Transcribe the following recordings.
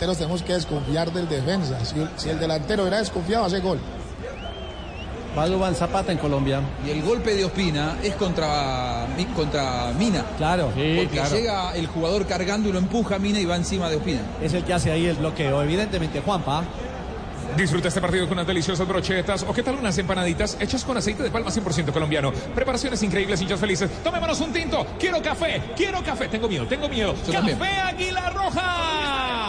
delanteros tenemos que desconfiar del defensa. Si, si el delantero era desconfiado, hace gol. Va Dubán Zapata en Colombia. Y el golpe de Ospina es contra, contra Mina. Claro. porque llega el jugador cargando y lo empuja a Mina y va encima de Ospina. Es el que hace ahí el bloqueo. Evidentemente, Juanpa. Disfruta este partido con unas deliciosas brochetas o qué tal unas empanaditas hechas con aceite de palma 100% colombiano. Preparaciones increíbles, hinchas felices. Tomémonos un tinto. Quiero café, quiero café. Tengo miedo, tengo miedo. Yo café también. Águila Roja.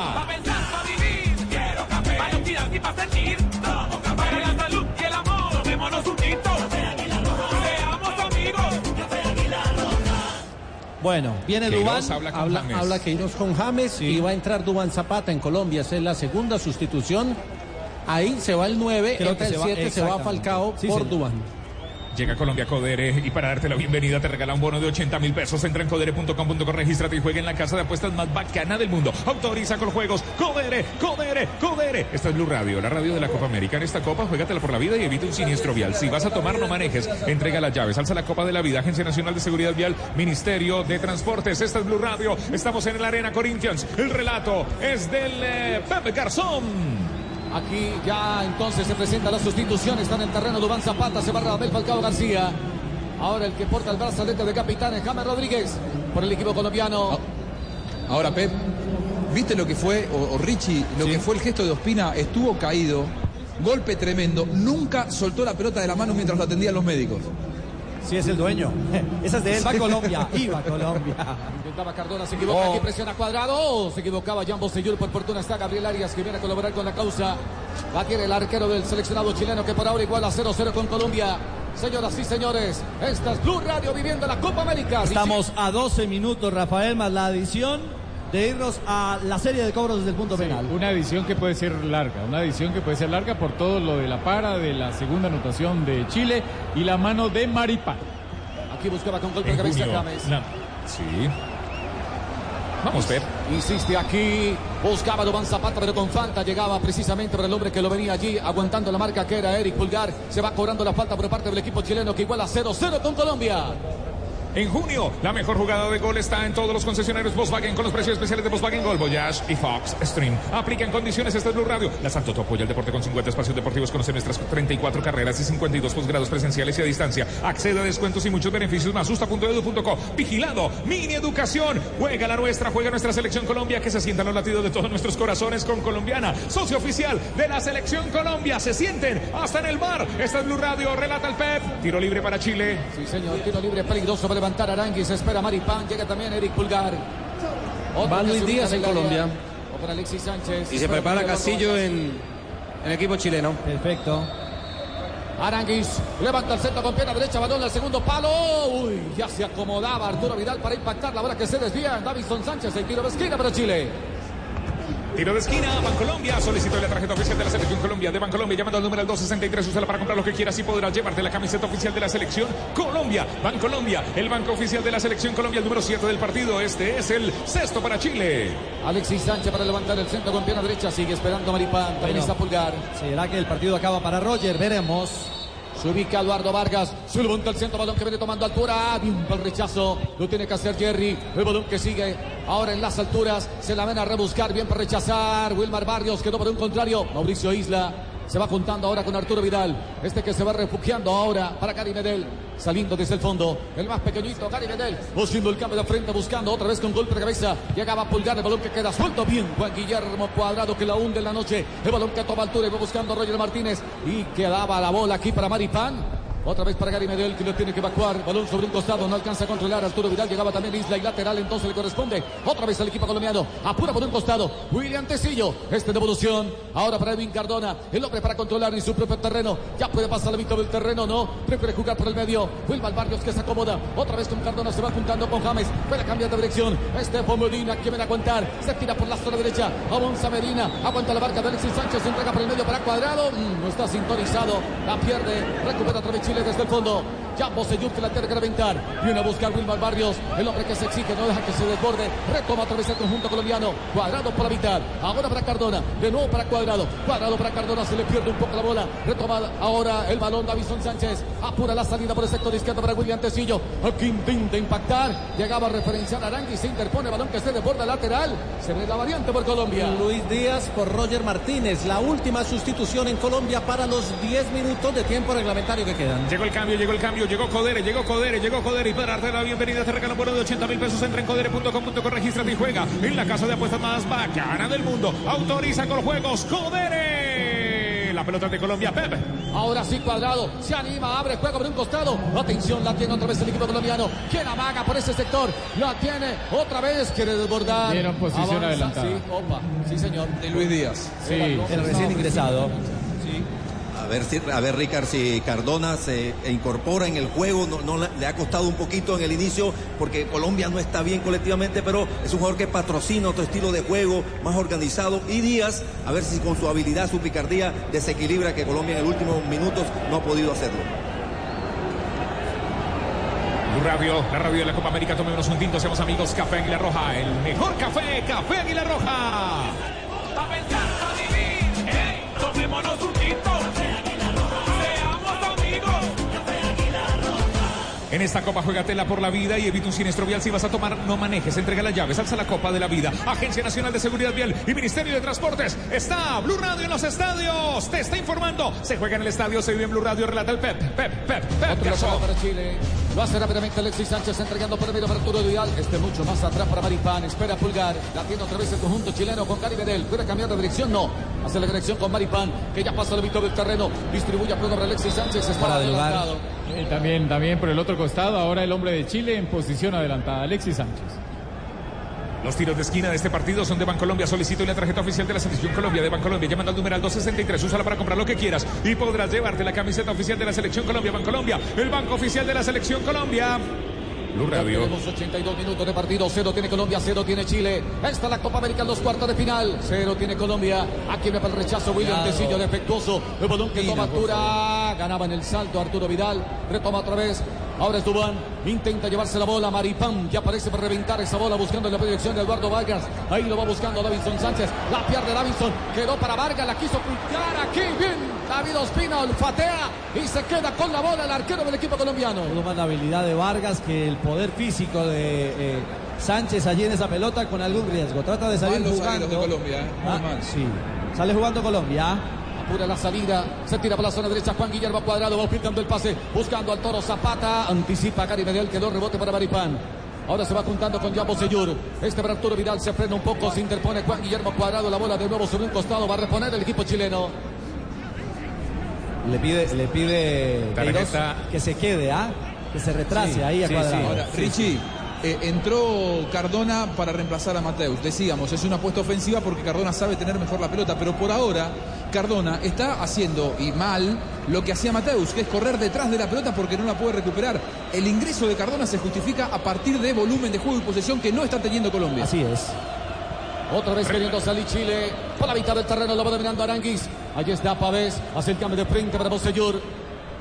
Bueno, viene Queiroz Dubán, habla con habla, James. habla Queiroz con James y va a entrar Dubán Zapata en Colombia. Esa es la segunda sustitución. Ahí se va el 9, Creo entra que el se va- 7, se va. Falcao Sí, por señor. Dubán. Llega Colombia Codere y para darte la bienvenida te regala un bono de 80 mil pesos. Entra en codere.com.co, regístrate y juega en la casa de apuestas más bacana del mundo. Autoriza con juegos. Codere, Codere, Codere. Esta es Blue Radio, la radio de la Copa América. En esta copa, juégatela por la vida y evita un siniestro vial. Si vas a tomar, no manejes. Entrega las llaves. Alza la Copa de la Vida. Agencia Nacional de Seguridad Vial. Ministerio de Transportes. Esta es Blue Radio. Estamos en la Arena Corinthians. El relato es del eh, Pepe Garzón. Aquí ya entonces se presenta la sustitución. Está en el terreno Dubán Zapata, se va Radamel Falcao García. Ahora el que porta el brazalete de capitán es James Rodríguez por el equipo colombiano. Ahora, Pep, ¿viste lo que fue, o, o Richie, lo que fue el gesto de Ospina? Estuvo caído, golpe tremendo, nunca soltó la pelota de la mano mientras lo atendían los médicos. Sí, es el dueño. Esa es de él. Va a Colombia, iba Colombia. Intentaba Cardona, se equivoca, aquí presiona cuadrado. Oh, se equivocaba Jan Bosellur, por fortuna está Gabriel Arias que viene a colaborar con la causa. Va a querer el arquero del seleccionado chileno que por ahora igual a 0-0 con Colombia. Señoras y señores, esta es Blue Radio viviendo la Copa América. Estamos a 12 minutos, Rafael, más la adición de irnos a la serie de cobros desde el punto penal. Una edición que puede ser larga, una edición que puede ser larga por todo lo de la para, de la segunda anotación de Chile y la mano de Maripán. Aquí buscaba con golpe de cabeza. James. Sí. Vamos, Pep. Insiste aquí, buscaba Dubán Zapata, pero con falta llegaba precisamente por el hombre que lo venía allí, aguantando la marca que era Eric Pulgar. Se va cobrando la falta por parte del equipo chileno que iguala 0-0 con Colombia. En junio, la mejor jugada de gol está en todos los concesionarios Volkswagen con los precios especiales de Volkswagen Gol, Voyage y Fox Stream. Aplica en condiciones este es Blue Radio. La Santo apoya el deporte con 50 espacios deportivos. Conoce nuestras 34 carreras y 52 posgrados presenciales y a distancia. Accede a descuentos y muchos beneficios más. Justa.edu.co. Vigilado. Mini Educación. Juega la nuestra, juega nuestra selección Colombia que se sientan los latidos de todos nuestros corazones con Colombiana. Socio oficial de la selección Colombia. Se sienten hasta en el bar. Esta es Blue Radio. Relata el Pep. Tiro libre para Chile. Sí, señor, tiro libre peligroso para levantar Aranguis. Espera Maripán, llega también Eric Pulgar. Otro Va Luis Díaz en. Colombia. O para Alexis Sánchez. Y se prepara Castillo en el equipo chileno. Perfecto. Aranguis levanta el centro con pierna derecha, balón al segundo palo. Uy, ya se acomodaba Arturo Vidal para impactar. La bola que se desvía. Davison Sánchez, el tiro de esquina para Chile. Tiro de esquina, Bancolombia. Solicito la tarjeta oficial de la Selección Colombia. De Bancolombia, llamando al número 263. Úsala para comprar lo que quieras y podrás llevarte la camiseta oficial de la Selección Colombia. Bancolombia, el banco oficial de la Selección Colombia, el número 7 del partido. Este es el sexto para Chile. Alexis Sánchez para levantar el centro con pierna derecha. Sigue esperando Maripán. También Bueno. está Pulgar. ¿Será que el partido acaba para Roger? Veremos. Se ubica Eduardo Vargas. Se levanta el centro, balón que viene tomando altura. Bien para el rechazo. Lo tiene que hacer Jerry. El balón que sigue ahora en las alturas. Se la ven a rebuscar. Bien para rechazar. Wilmar Barrios quedó por un contrario. Mauricio Isla. Se va juntando ahora con Arturo Vidal. Este que se va refugiando ahora para Gary Medel. Saliendo desde el fondo. El más pequeñito, Gary Medel. Buscando el cambio de frente. Buscando otra vez con golpe de cabeza. Llegaba a pulgar el balón que queda suelto. Bien, Juan Guillermo Cuadrado que la hunde en la noche. El balón que toma altura y va buscando a Roger Martínez. Y quedaba la bola aquí para Maripán. Otra vez para Gary Medel que lo tiene que evacuar. Balón sobre un costado, no alcanza a controlar. Arturo Vidal llegaba también Isla y lateral, entonces le corresponde. Otra vez al equipo colombiano. Apura por un costado. William Tecillo. Este de evolución. Ahora para Edwin Cardona. El hombre para controlar en su propio terreno. Ya puede pasar la mitad del terreno, no. Prefiere jugar por el medio. Wilmar Barrios que se acomoda. Otra vez con Cardona se va juntando con James. Puede cambiar de dirección. Este fue Medina que viene a aguantar. Se tira por la zona derecha. Avanza Medina. Aguanta la barca de Alexis Sánchez. Se entrega por el medio para Cuadrado. Mm, no está sintonizado. La pierde. Recupera otra vez Desde el fondo. Ya Bosellur que la tiene que reventar. Viene a buscar Wilmar Barrios. El hombre que se exige, no deja que se desborde. Retoma otra vez el conjunto colombiano. Cuadrado por la mitad. Ahora para Cardona. De nuevo para Cuadrado. Cuadrado para Cardona. Se le pierde un poco la bola. Retoma ahora el balón Davison Sánchez. Apura la salida por el sector izquierdo para William Tecillo. Aquí intenta impactar. Llegaba a referenciar a Arangui. Se interpone el balón que se desborda lateral. Se ve la variante por Colombia. Luis Díaz por Roger Martínez. La última sustitución en Colombia para los 10 minutos de tiempo reglamentario que quedan. Llegó el cambio, llegó el cambio, llegó Codere, llegó Codere, llegó Codere y para darte la bienvenida a este regalo por de 80 mil pesos entra en codere.com.co, regístrate y juega en la casa de apuestas más bacana del mundo. Autoriza con juegos Codere. La pelota de Colombia, Pepe. Ahora sí, cuadrado. Se anima, abre juego por un costado. Atención, la tiene otra vez el equipo colombiano. ¿Quién amaga por ese sector? La tiene otra vez. Quiere desbordar. Dieron posición Avanza, adelantada. Sí, opa. Sí, señor. De Luis Díaz. Sí, El recién ingresado. A ver, si, a ver, Ricard, si Cardona se incorpora en el juego, no, no le, ha costado un poquito en el inicio, porque Colombia no está bien colectivamente, pero es un jugador que patrocina otro estilo de juego, más organizado. Y Díaz, a ver si con su habilidad, su picardía, desequilibra que Colombia en el últimos minutos no ha podido hacerlo. Radio, la radio de la Copa América, tomémonos un tinto, seamos amigos, Café Águila Roja, el mejor café, Café Águila Roja. Pa' pensar, pa' vivir. Ey, tomémonos un En esta copa juegatela por la vida y evita un siniestro vial. Si vas a tomar, no manejes. Entrega las llaves. Alza la copa de la vida. Agencia Nacional de Seguridad Vial y Ministerio de Transportes. Está Blue Radio en los estadios. Te está informando. Se juega en el estadio. Se vive en Blue Radio. Relata el Pep. Pep, Pep, Pep. Otro para Chile. Lo hace rápidamente Alexis Sánchez entregando primero para Arturo Vidal. Este mucho más atrás para Maripán. Espera Pulgar. La tiene otra vez el conjunto chileno con Cari Bedel. ¿Puede cambiar de dirección? No. Hace la conexión con Maripán. Que ya pasa el mitad del terreno. Distribuye a Pedro para Alexis Sánchez. Está Fuera de lugar. Eh, también, también por el otro costado, ahora el hombre de Chile en posición adelantada, Alexis Sánchez. Los tiros de esquina de este partido son de Bancolombia. Solicito la tarjeta oficial de la Selección Colombia de Bancolombia. Llamando al numeral 263. Úsala para comprar lo que quieras. Y podrás llevarte la camiseta oficial de la Selección Colombia. Bancolombia. El banco oficial de la Selección Colombia. Blue Radio. tenemos 82 minutos de partido. Cero tiene Colombia, cero tiene Chile. Esta es la Copa América en los cuartos de final. Cero tiene Colombia. Aquí me para el rechazo. William Tecillo defectuoso. El balón que toma altura. Ganaba en el salto Arturo Vidal. Retoma otra vez. Ahora es Dubán. Intenta llevarse la bola. Maripán que aparece para reventar esa bola buscando la proyección de Eduardo Vargas. Ahí lo va buscando Davinson Sánchez. La pierde Davinson. Quedó para Vargas. La quiso ocultar aquí. Bien. David Ospina olfatea y se queda con la bola el arquero del equipo colombiano. Tuvo más la habilidad de Vargas que el poder físico de eh, Sánchez allí en esa pelota con algún riesgo. Trata de salir jugando. de Colombia, ¿eh? Ah, sí. Sale jugando Colombia. Apura la salida, se tira por la zona derecha Juan Guillermo Cuadrado, va picando el pase, buscando al toro Zapata, anticipa Cari Medel, quedó rebote para Maripán. Ahora se va juntando con Jambo Seyur. Este para Arturo Vidal se frena un poco, se interpone Juan Guillermo Cuadrado, la bola de nuevo sobre un costado, va a reponer el equipo chileno. Le pide, le pide. Queiroz que se quede, ¿ah? Que se retrase Sí, ahí a sí, Cuadrado. Ahora, Richie, eh, entró Cardona para reemplazar a Mateus. Decíamos, es una apuesta ofensiva porque Cardona sabe tener mejor la pelota, pero por ahora Cardona está haciendo, y mal, lo que hacía Mateus, que es correr detrás de la pelota porque no la puede recuperar. El ingreso de Cardona se justifica a partir de volumen de juego y posesión que no está teniendo Colombia. Así es. Otra vez queriendo salir Chile. Por la mitad del terreno lo va dominando Aranguis. Allí está Pavés. Hace el cambio de frente para Bosellur.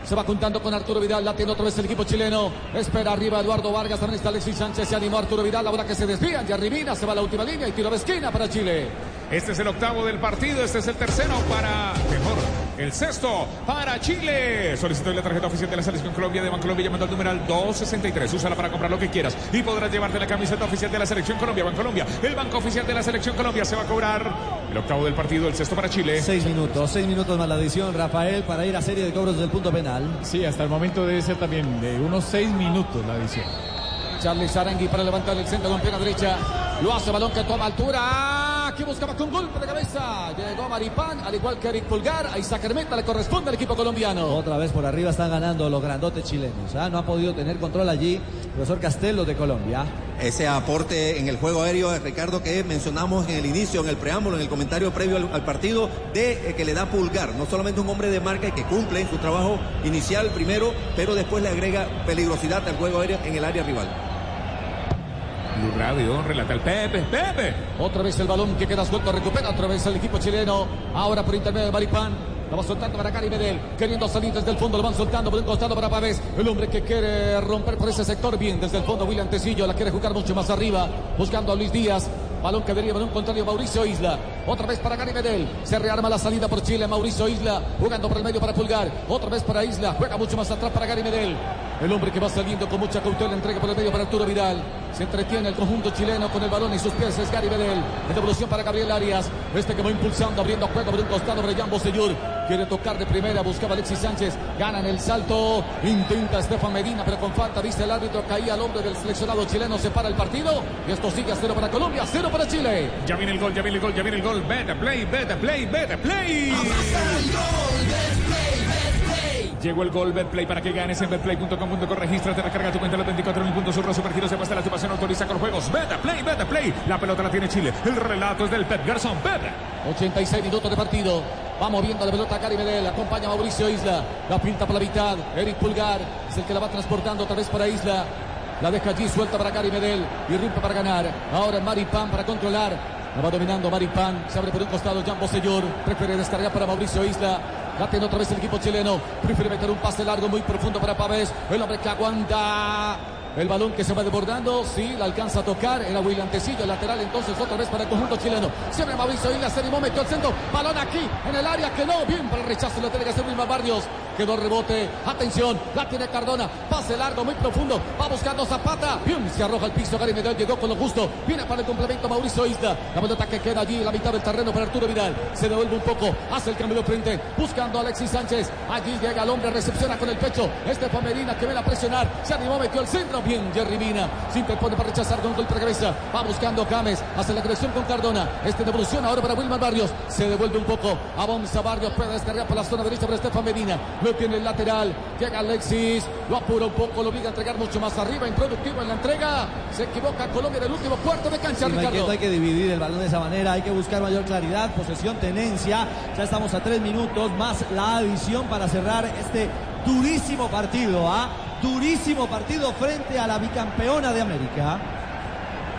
Se va juntando con Arturo Vidal. La tiene otra vez el equipo chileno. Espera arriba Eduardo Vargas. También está Alexis Sánchez. Se animó Arturo Vidal. Ahora que se desvían. Y arribina se va a la última línea. Y tiro de esquina para Chile. Este es el octavo del partido, este es el tercero para, mejor, el sexto para Chile. Solicito la tarjeta oficial de la Selección Colombia de Bancolombia llamando al numeral 263. Úsala para comprar lo que quieras y podrás llevarte la camiseta oficial de la Selección Colombia. Bancolombia, el banco oficial de la Selección Colombia se va a cobrar el octavo del partido, el sexto para Chile. Seis minutos, seis minutos más la adición, Rafael, para ir a serie de cobros del punto penal. Sí, hasta el momento debe ser también de unos seis minutos la adición. Charlie Sarangui para levantar el centro con pierna derecha. Lo hace balón que toma altura. Aquí buscaba con golpe de cabeza. Llegó Maripán, al igual que Eric Pulgar. A Isaac Hermeta le corresponde al equipo colombiano. Otra vez por arriba están ganando los grandotes chilenos. ¿ah? No ha podido tener control allí. Profesor Castelo de Colombia. Ese aporte en el juego aéreo, Ricardo, que mencionamos en el inicio, en el preámbulo, en el comentario previo al, al partido, de eh, que le da pulgar. No solamente un hombre de marca y que cumple en su trabajo inicial primero, pero después le agrega peligrosidad al juego aéreo en el área rival. Blue Radio, relata el Pepe, Pepe. Otra vez el balón que queda suelto, recupera otra vez el equipo chileno. Ahora por intermedio de Maripán. La va soltando para Gary Medel. Queriendo salir desde el fondo. Lo van soltando por un costado para Pavés. El hombre que quiere romper por ese sector. Bien, desde el fondo William Tecillo. La quiere jugar mucho más arriba. Buscando a Luis Díaz. Balón que deriva, balón contrario Mauricio Isla. Otra vez para Gary Medel. Se rearma la salida por Chile. Mauricio Isla jugando por el medio para Pulgar. Otra vez para Isla. Juega mucho más atrás para Gary Medel. El hombre que va saliendo con mucha cautela. Entrega por el medio para Arturo Vidal. Se entretiene el conjunto chileno con el balón y sus pies. Es Gary Medel. En devolución para Gabriel Arias. Este que va impulsando, abriendo juego por un costado. Brian Bosellur. Quiere tocar de primera. Buscaba Alexis Sánchez. Gana en el salto. Intenta Estefan Medina, pero con falta. Viste el árbitro. Caía al hombre del seleccionado chileno. Se para el partido. Y esto sigue a cero para Colombia. Cero para Chile. Ya viene el gol, ya viene el gol, ya viene el gol. Better play, better play, better play. Llegó el gol Betplay para que ganes en betplay.com.co. Regístrate, recarga tu cuenta los 24 mil puntos. Surro Supergiros se muestra la situación, autoriza con juegos. Betplay, Betplay. La pelota la tiene Chile. El relato es del Pep Garzón. Pep. 86 minutos de partido. Va moviendo la pelota Gary Medel. Acompaña a Mauricio Isla. La pinta por la mitad. Eric Pulgar es el que la va transportando otra vez para Isla. La deja allí suelta para Gary Medel. Y rompe para ganar. Ahora Maripán para controlar. La va dominando Maripán. Se abre por un costado Jan Bosellur. Prefiere descargar para Mauricio Isla. La tiene otra vez el equipo chileno. Prefiere meter un pase largo muy profundo para Pavés. El hombre que aguanta. El balón que se va desbordando, sí, la alcanza a tocar. Era William Tecillo, el lateral entonces otra vez para el conjunto chileno. Siempre Mauricio Isla se animó, metió el centro. Balón aquí, en el área, quedó bien para el rechazo. Lo tiene que hacer Wilmar Barrios. Quedó rebote. Atención, la tiene Cardona. Pase largo, muy profundo. Va buscando Zapata. Bien, se arroja al piso. Gary Medel llegó con lo justo. Viene para el complemento Mauricio Isla. La pelota que queda allí la mitad del terreno para Arturo Vidal. Se devuelve un poco. Hace el cambio de frente. Buscando a Alexis Sánchez. Allí llega el hombre, recepciona con el pecho. Estefan Medina que viene a presionar. Se animó, metió el centro. Bien, Jerry Mina. Se interpone para rechazar con golpe de cabeza. Va buscando James. Hace la agresión con Cardona. Este devolución ahora para Wilmar Barrios. Se devuelve un poco. Avanza Barrios. Puede descargar por la zona derecha para Estefan Medina. Lo tiene el lateral. Llega Alexis. Lo apura un poco. Lo obliga a entregar mucho más arriba. Improductivo en la entrega. Se equivoca Colombia en el último cuarto de cancha. Sí, no hay, que, Ricardo. no hay que dividir el balón de esa manera, hay que buscar mayor claridad, posesión, tenencia. Ya estamos a tres minutos más la adición para cerrar este durísimo partido, ¿ah? Durísimo partido frente a la bicampeona de América.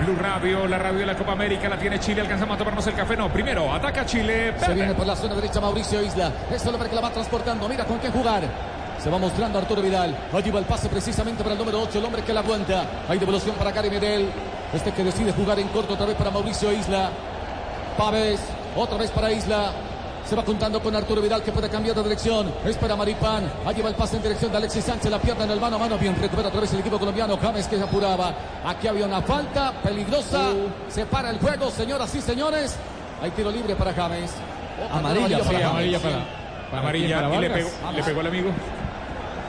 Blue Radio, la radio de la Copa América la tiene Chile. Alcanzamos a tomarnos el café. No, primero ataca Chile. Se viene por la zona derecha Mauricio Isla. Es el hombre que la va transportando. Mira con qué jugar. Se va mostrando Arturo Vidal. Allí va el pase precisamente para el número 8, el hombre que la aguanta. Hay devolución para Gary Medel. Este que decide jugar en corto otra vez para Mauricio Isla. Pávez, otra vez para Isla. Se va juntando con Arturo Vidal que puede cambiar de dirección. Es para Maripán. Allí va el pase en dirección de Alexis Sánchez. La pierna en el mano a mano. Bien, recupera otra vez el equipo colombiano. James que se apuraba. Aquí había una falta peligrosa. Se para el juego, señoras y señores. Hay tiro libre para James. Oh, Amarilla, para sí, James. amarilla para, para Amarilla. para y le pegó, le pegó al amigo.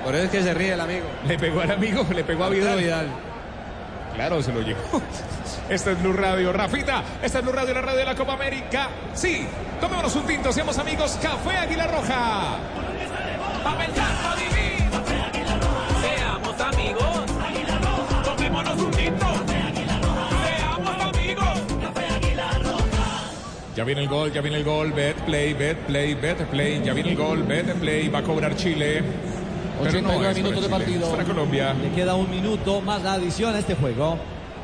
Por eso es que se ríe el amigo. Le pegó al amigo, le pegó a Arturo Vidal. Vidal. Claro, se lo llevó. Esta es Blue Radio. Rafita, esta es Blue Radio, la radio de la Copa América. Sí, tomémonos un tinto, seamos amigos. Café Águila Roja. Pa' pensarlo divino. Seamos amigos. Tomémonos un tinto. Ya viene el gol, ya viene el gol. Bet play, bet play, bet play. Ya viene el gol, bet play. Va a cobrar Chile. Pero no 89 es para minutos de partido. es para Colombia. Le queda un minuto más la adición a este juego.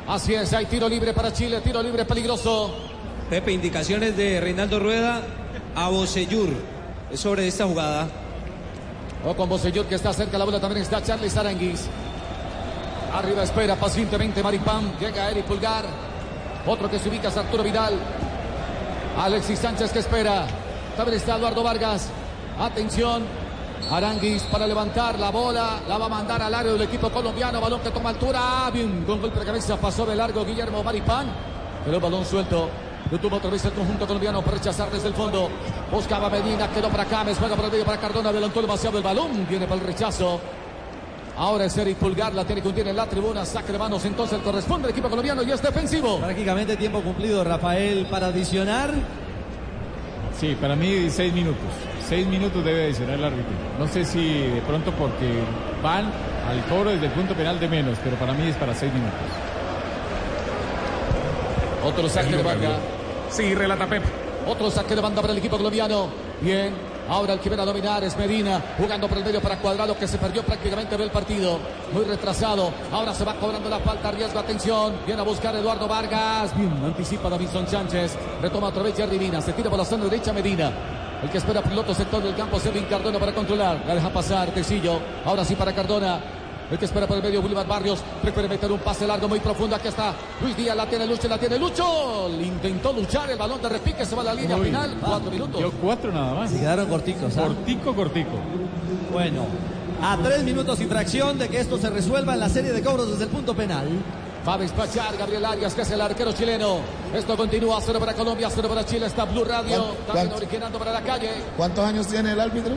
Así es, hay tiro libre para Chile, tiro libre peligroso. Pepe, indicaciones de Reinaldo Rueda a Bocellur sobre esta jugada. O con Bosellur que está cerca, la bola también está Charles Aranguis. Arriba espera pacientemente Maripán. Llega Eric Pulgar. Otro que se ubica es Arturo Vidal. Alexis Sánchez que espera. También está Eduardo Vargas. Atención. Aranguis para levantar la bola. La va a mandar al área del equipo colombiano. Balón que toma altura. Ah, Bien, con golpe de cabeza pasó de largo Guillermo Maripán. Pero el balón suelto. Lo tuvo otra vez el conjunto colombiano para rechazar desde el fondo. Buscaba Medina, quedó para Cames, juega por el medio para Cardona, adelantó demasiado el balón, viene para el rechazo. Ahora es Eric Pulgar, la tiene que hundir en la tribuna, saque de manos, entonces corresponde al equipo colombiano y es defensivo. Prácticamente tiempo cumplido, Rafael, para adicionar. Sí, para mí seis minutos. Seis minutos debe adicionar el árbitro. No sé si de pronto porque van al cobro desde el punto penal de menos, pero para mí es para seis minutos. Otro saque de banda. Sí, relata Pep. Otro saque de banda para el equipo colombiano. Bien. Ahora el que viene a dominar es Medina, jugando por el medio para Cuadrado, que se perdió prácticamente del partido. Muy retrasado. Ahora se va cobrando la falta, riesgo, atención. Viene a buscar Eduardo Vargas. Bien, anticipa Davinson Sánchez. Retoma otra vez Jerry Mina. Se tira por la zona derecha Medina. El que espera otro sector del campo, Sevin Cardona para controlar. La deja pasar, Tecillo. Ahora sí para Cardona. El que espera por el medio, Wilmar Barrios. Prefiere meter un pase largo muy profundo. Aquí está Luis Díaz. La tiene Lucho, la tiene Lucho. Intentó luchar. El balón de repique se va a la línea Uy, final. Cuatro minutos. Yo cuatro nada más. Se quedaron corticos. ¿ah? Cortico, cortico. Bueno, a tres minutos y fracción de que esto se resuelva en la serie de cobros desde el punto penal. Va a despachar Gabriel Arias, que es el arquero chileno. Esto continúa, cero para Colombia, cero para Chile. Está Blue Radio, ¿Cuánto- también originando para la calle. ¿Cuántos años tiene el árbitro?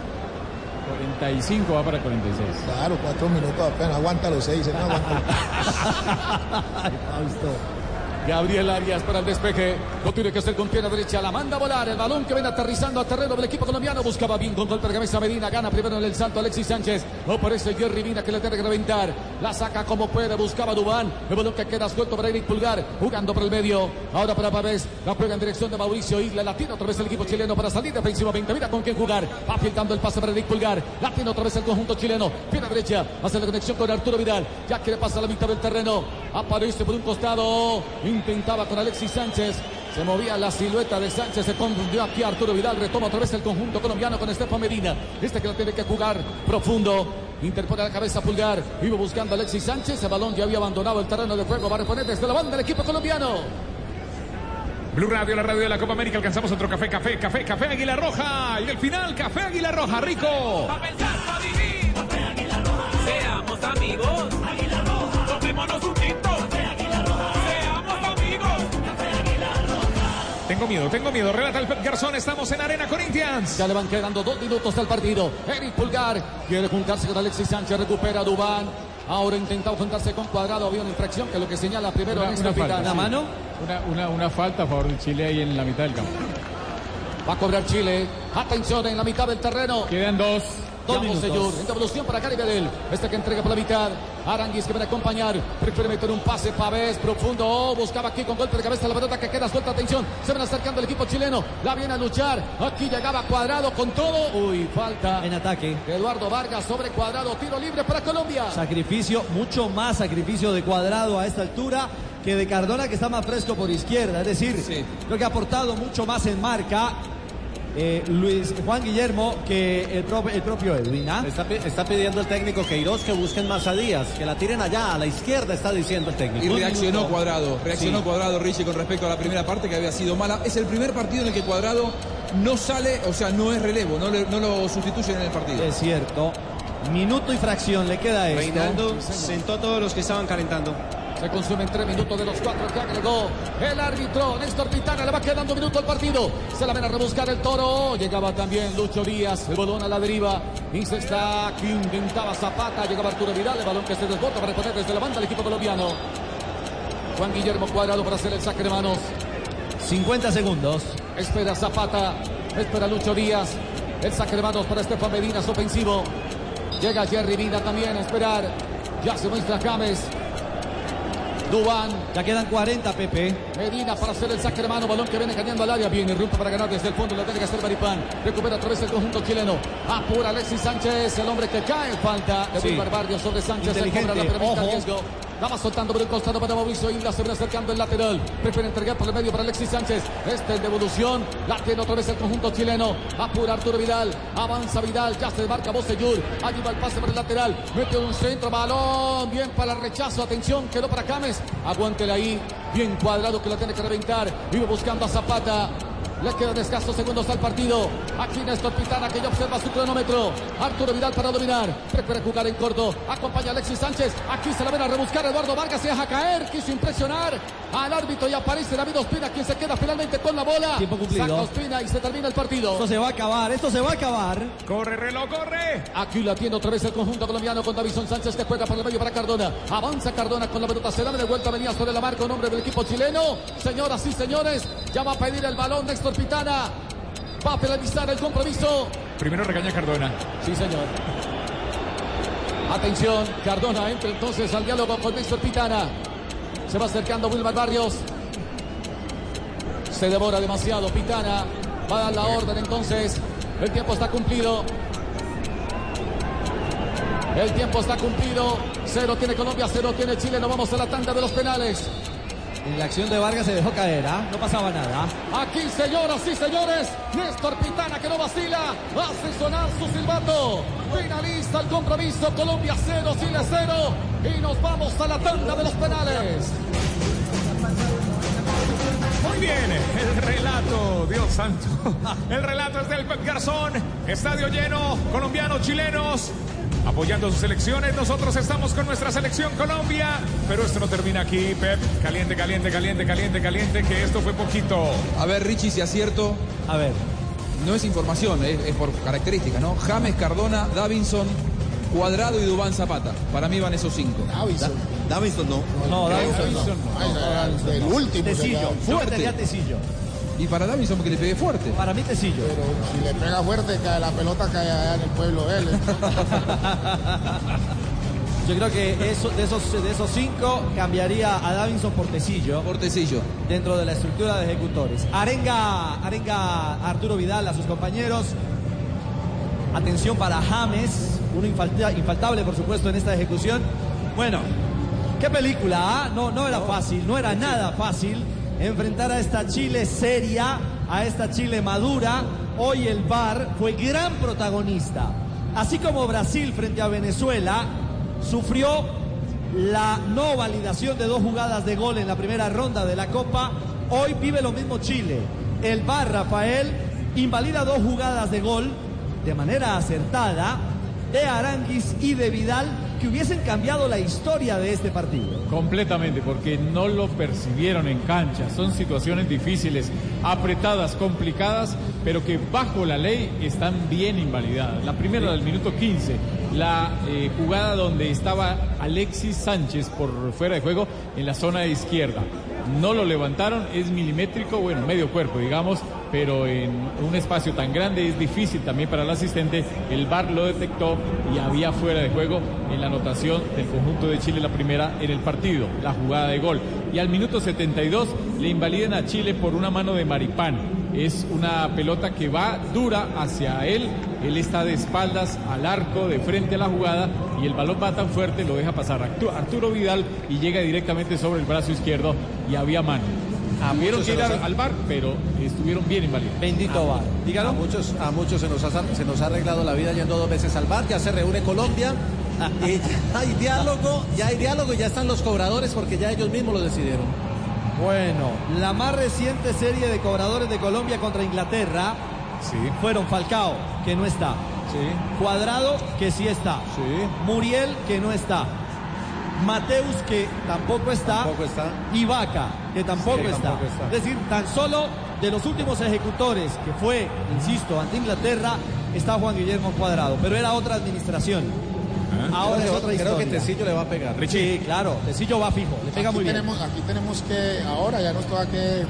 45 va para 46. Claro, cuatro minutos apenas. Aguanta los seis, no aguanta. Gabriel Arias para el despeje. Lo tiene que hacer con pierna derecha. La manda a volar. El balón que viene aterrizando a terreno del equipo colombiano. Buscaba bien con golpe de cabeza Medina. Gana primero en el salto Alexis Sánchez. Aparece Jerry Mina que le tiene que reventar. La saca como puede. Buscaba Dubán. El balón que queda suelto para Eric Pulgar. Jugando por el medio. Ahora para Pavés. La prueba en dirección de Mauricio Isla. La tiene otra vez el equipo chileno para salir defensivamente. Mira con quién jugar. Va filtrando el pase para Eric Pulgar. La tiene otra vez el conjunto chileno. Pierna derecha. Hace la conexión con Arturo Vidal. Ya quiere pasar la mitad del terreno. Aparece por un costado. Intentaba con Alexis Sánchez. Se movía la silueta de Sánchez. Se confundió aquí Arturo Vidal. Retoma otra vez el conjunto colombiano con Estefan Medina. Este que lo tiene que jugar profundo. Interpone la cabeza Pulgar. Iba buscando a Alexis Sánchez. El balón ya había abandonado el terreno de juego. Va a reponer desde la banda el equipo colombiano. Blue Radio, la radio de la Copa América. Alcanzamos otro café, café, café, café Águila Roja. Y el final, café Águila Roja, rico. Pa' pensar, pa' vivir. Seamos amigos. Tomémonos Tengo miedo, tengo miedo. Relata el Pep Garzón. Estamos en Arena Corinthians. Ya le van quedando dos minutos al partido. Eric Pulgar quiere juntarse con Alexis Sánchez. Recupera a Dubán. Ahora intentado juntarse con Cuadrado. Había una infracción que es lo que señala primero Una, Néstor una falta. Sí. mano? Una, una, una falta a favor de Chile ahí en la mitad del campo. Va a cobrar Chile. Atención en la mitad del terreno. Quedan dos. Dos. Seyur. En devolución para Gary Bedel. Este que entrega por la mitad. Aranguis que viene a acompañar. Prefiere meter un pase. Pavés profundo. Oh, buscaba aquí con golpe de cabeza la pelota que queda suelta. Atención. Se van acercando el equipo chileno. La viene a luchar. Aquí llegaba Cuadrado con todo. Uy, falta. En ataque. Eduardo Vargas sobre Cuadrado. Tiro libre para Colombia. Sacrificio, mucho más sacrificio de cuadrado a esta altura que de Cardona que está más fresco por izquierda. Es decir, Sí. creo que ha aportado mucho más en marca eh, Luis Juan Guillermo que el, pro- el propio Edwin. ¿ah? Está, pi- está pidiendo el técnico Queiroz que busquen más a Díaz, que la tiren allá, a la izquierda, está diciendo el técnico. Y reaccionó minuto. Cuadrado, reaccionó Sí. Cuadrado Richie con respecto a la primera parte que había sido mala. Es el primer partido en el que Cuadrado no sale, o sea, no es relevo, no, le- no lo sustituyen en el partido. Es cierto. Minuto y fracción le queda esto. Reinaldo sentó a todos los que estaban calentando. Se consumen tres minutos de los cuatro que agregó el árbitro Néstor Pitana. Le va quedando un minuto al partido. Se la ven a rebuscar el toro. Llegaba también Lucho Díaz. El balón a la deriva. Y se está aquí. Intentaba Zapata. Llegaba Arturo Vidal. El balón que se desbota para reponer desde la banda el equipo colombiano. Juan Guillermo Cuadrado para hacer el saque de manos. 50 segundos. Espera Zapata. Espera Lucho Díaz. El saque de manos para Estefan Medina. Es ofensivo. Llega Jerry Mina también a esperar. Ya se muestra James. Dubán. Ya quedan 40, Pepe. Medina para hacer el saque de mano, balón que viene cañando al área, viene rompe para ganar desde el fondo, lo tiene que hacer Maripán, recupera otra vez el conjunto chileno, apura Alexis Sánchez, el hombre que cae, falta de Sí. Wilmar Barrio sobre Sánchez, el Inteligente, cobra la ojo. riesgo, la va soltando por el costado para Mauricio Isla, se viene acercando el lateral, prefiere entregar por el medio para Alexis Sánchez, este en devolución, la tiene otra vez el conjunto chileno, apura Arturo Vidal, avanza Vidal, ya se marca Bocellur, allí va el pase por el lateral, mete un centro, balón, bien para el rechazo, atención, quedó para James, aguántela ahí, bien cuadrado que la tiene que reventar, iba buscando a Zapata, le quedan escasos segundos al partido. Aquí Néstor Pitana que ya observa su cronómetro. Arturo Vidal para dominar. Prefiere jugar en corto. Acompaña a Alexis Sánchez. Aquí se la ven a rebuscar. Eduardo Vargas se deja caer. Quiso impresionar al árbitro y aparece David Ospina quien se queda finalmente con la bola. Tiempo cumplido. Saca Ospina y se termina el partido. Esto se va a acabar, esto se va a acabar. Corre, reloj, corre. Aquí la tiene otra vez el conjunto colombiano con Davison Sánchez que juega por el medio para Cardona. Avanza Cardona con la pelota. Se da de vuelta. Venía sobre la marca un hombre del equipo chileno. Señoras y señores, ya va a pedir el balón Néstor Pitana. Va a penalizar el compromiso. Primero regaña Cardona. Sí, señor. Atención, Cardona entra entonces al diálogo con Néstor Pitana. Se va acercando Wilmar Barrios. Se devora demasiado Pitana. Va a dar la orden entonces. El tiempo está cumplido. El tiempo está cumplido. Cero tiene Colombia, cero tiene Chile. Nos vamos a la tanda de los penales. En la acción de Vargas se dejó caer, ¿ah? No pasaba nada. Aquí, señoras y señores, Néstor Pitana que no vacila, hace sonar su silbato. Finaliza el compromiso, Colombia 0, Chile 0. Y nos vamos a la tanda de los penales. Muy bien, el relato, Dios santo. El relato es del Pep Garzón. Estadio lleno, colombianos, chilenos. Apoyando sus selecciones, nosotros estamos con nuestra selección Colombia, pero esto no termina aquí, Pep. Caliente, caliente, caliente, caliente, caliente, que esto fue poquito. A ver, Richie, si acierto. A ver. No es información, es, es por características, ¿no? James, Cardona, Davinson, Cuadrado y Dubán Zapata. Para mí van esos cinco. Davinson. Davinson no. No, Creo Davinson no. no. Ay, El último. Tecillo, fuerte Tecillo. Y para Davinson porque le pegué fuerte. Para mí Tecillo. Pero si le pega fuerte, cae la pelota cae allá en el pueblo de él. Yo creo que eso, de, esos, de esos cinco cambiaría a Davinson por Tecillo Portecillo. dentro de la estructura de ejecutores. Arenga, arenga Arturo Vidal a sus compañeros. Atención para James, uno infalta- infaltable por supuesto en esta ejecución. Bueno, qué película, ¿ah? No, no era fácil, no era nada fácil enfrentar a esta Chile seria, a esta Chile madura. Hoy el VAR fue gran protagonista. Así como Brasil frente a Venezuela sufrió la no validación de dos jugadas de gol en la primera ronda de la Copa, hoy vive lo mismo Chile. El VAR, Rafael, invalida dos jugadas de gol de manera acertada de Aranguis y de Vidal que hubiesen cambiado la historia de este partido. Completamente, porque no lo percibieron en cancha. Son situaciones difíciles, apretadas, complicadas, pero que bajo la ley están bien invalidadas. La primera del minuto 15, la eh, jugada donde estaba Alexis Sánchez por fuera de juego en la zona izquierda. No lo levantaron, es milimétrico, bueno, medio cuerpo, digamos, pero en un espacio tan grande es difícil también para el asistente. El VAR lo detectó y había fuera de juego en la anotación del conjunto de Chile la primera en el partido, la jugada de gol. Y al minuto 72 le invalidan a Chile por una mano de Maripán. Es una pelota que va dura hacia él. Él está de espaldas al arco, de frente a la jugada, y el balón va tan fuerte, lo deja pasar Artu- Arturo Vidal y llega directamente sobre el brazo izquierdo y había mano. Tuvieron que ir al, al bar, pero estuvieron bien invalidados. Bendito VAR. A Dígalo. muchos, a muchos se nos, ha, se nos ha arreglado la vida yendo dos veces al bar, ya se reúne Colombia y ya hay diálogo, ya hay diálogo, ya están los cobradores porque ya ellos mismos lo decidieron. Bueno, la más reciente serie de cobradores de Colombia contra Inglaterra Sí. fueron Falcao, que no está. Cuadrado, que sí está. Muriel, que no está. Mateus, que tampoco está. Tampoco está. Y Vaca, que tampoco, Sí, está. tampoco está. Es decir, tan solo de los últimos ejecutores, que fue, insisto, ante Inglaterra, está Juan Guillermo Cuadrado. Pero era otra administración. Ahora es Creo otra creo que historia. Tecillo le va a pegar. Sí, claro. Tecillo va fijo. Le pega aquí muy bien. tenemos, aquí tenemos que, ahora ya nos toca que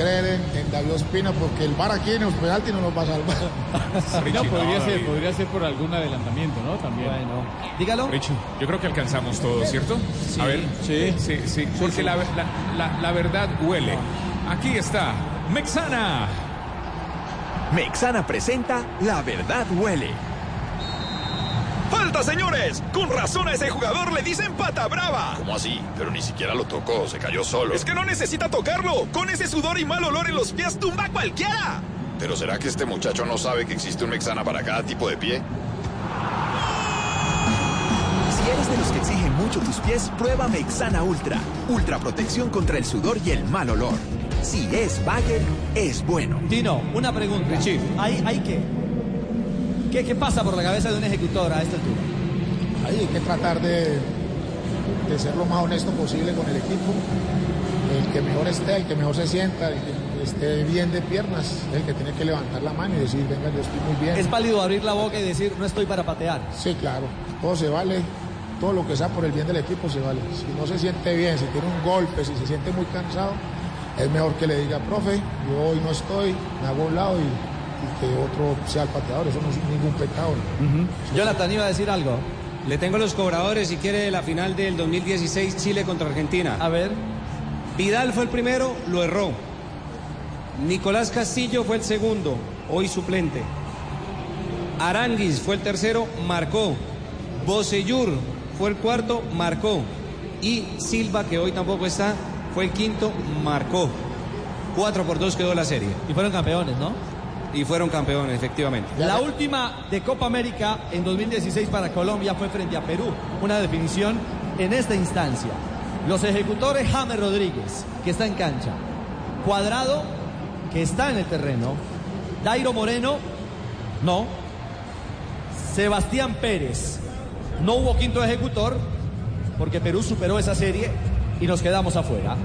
creer en, en David Ospina porque el bar aquí en los penaltis no nos va a salvar. No, podría no, ser, podría ser por algún adelantamiento, ¿no? También. Bueno, dígalo. Richie, yo creo que alcanzamos todo, ¿cierto? A ver. Sí. Sí, sí, porque La, la- la- la verdad huele. Aquí está, Mexana. Mexana presenta La verdad huele. ¡Falta, señores! Con razón a ese jugador le dicen pata brava. ¿Cómo así? Pero ni siquiera lo tocó, se cayó solo. Es que no necesita tocarlo. Con ese sudor y mal olor en los pies tumba a cualquiera. ¿Pero será que este muchacho no sabe que existe un Mexana para cada tipo de pie? Si eres de los que exigen mucho tus pies, prueba Mexana Ultra. Ultra protección contra el sudor y el mal olor. Si es bagger, es bueno. Tino, una pregunta. Richie. ¿Hay, hay qué? Qué? ¿Qué pasa por la cabeza de un ejecutor a esta altura? Ahí hay que tratar de, de ser lo más honesto posible con el equipo. El que mejor esté, el que mejor se sienta, el que esté bien de piernas, el que tiene que levantar la mano y decir, venga, yo estoy muy bien. Es válido abrir la boca y decir, no estoy para patear. Sí, claro, todo se vale, todo lo que sea por el bien del equipo se vale. Si no se siente bien, si tiene un golpe, si se siente muy cansado, es mejor que le diga, profe, yo hoy no estoy, me hago a un lado y, y que otro sea el pateador, eso no es ningún pecado. Jonathan iba a decir algo. Le tengo los cobradores si quiere la final del 2016 Chile contra Argentina. A ver. Vidal fue el primero, lo erró. Nicolás Castillo fue el segundo, hoy suplente. Aranguis fue el tercero, marcó. Bocellur fue el cuarto, marcó. Y Silva, que hoy tampoco está, fue el quinto, marcó. 4 por 2 quedó la serie. Y fueron campeones, ¿no? Y fueron campeones, efectivamente. La última de Copa América en 2016 para Colombia fue frente a Perú. Una definición en esta instancia. Los ejecutores James Rodríguez, que está en cancha. Cuadrado, que está en el terreno. Dairo Moreno, no. Sebastián Pérez. No hubo quinto ejecutor porque Perú superó esa serie y nos quedamos afuera.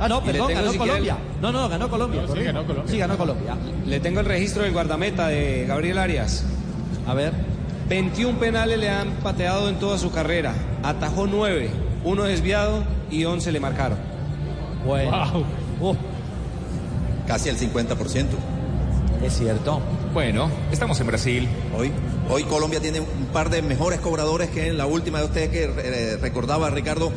Ah, no, perdón, ganó si quiere Colombia. No, no, ganó Colombia. No, sí, ganó Colombia. Sí, ganó Colombia. Le tengo el registro del guardameta de Gabriel Arias. A ver. 21 penales le han pateado en toda su carrera. Atajó 9, uno desviado y 11 le marcaron. Bueno. Casi el 50%. Es cierto. Bueno, estamos en Brasil. Hoy, hoy Colombia tiene un par de mejores cobradores que en la última de ustedes que eh, recordaba Ricardo,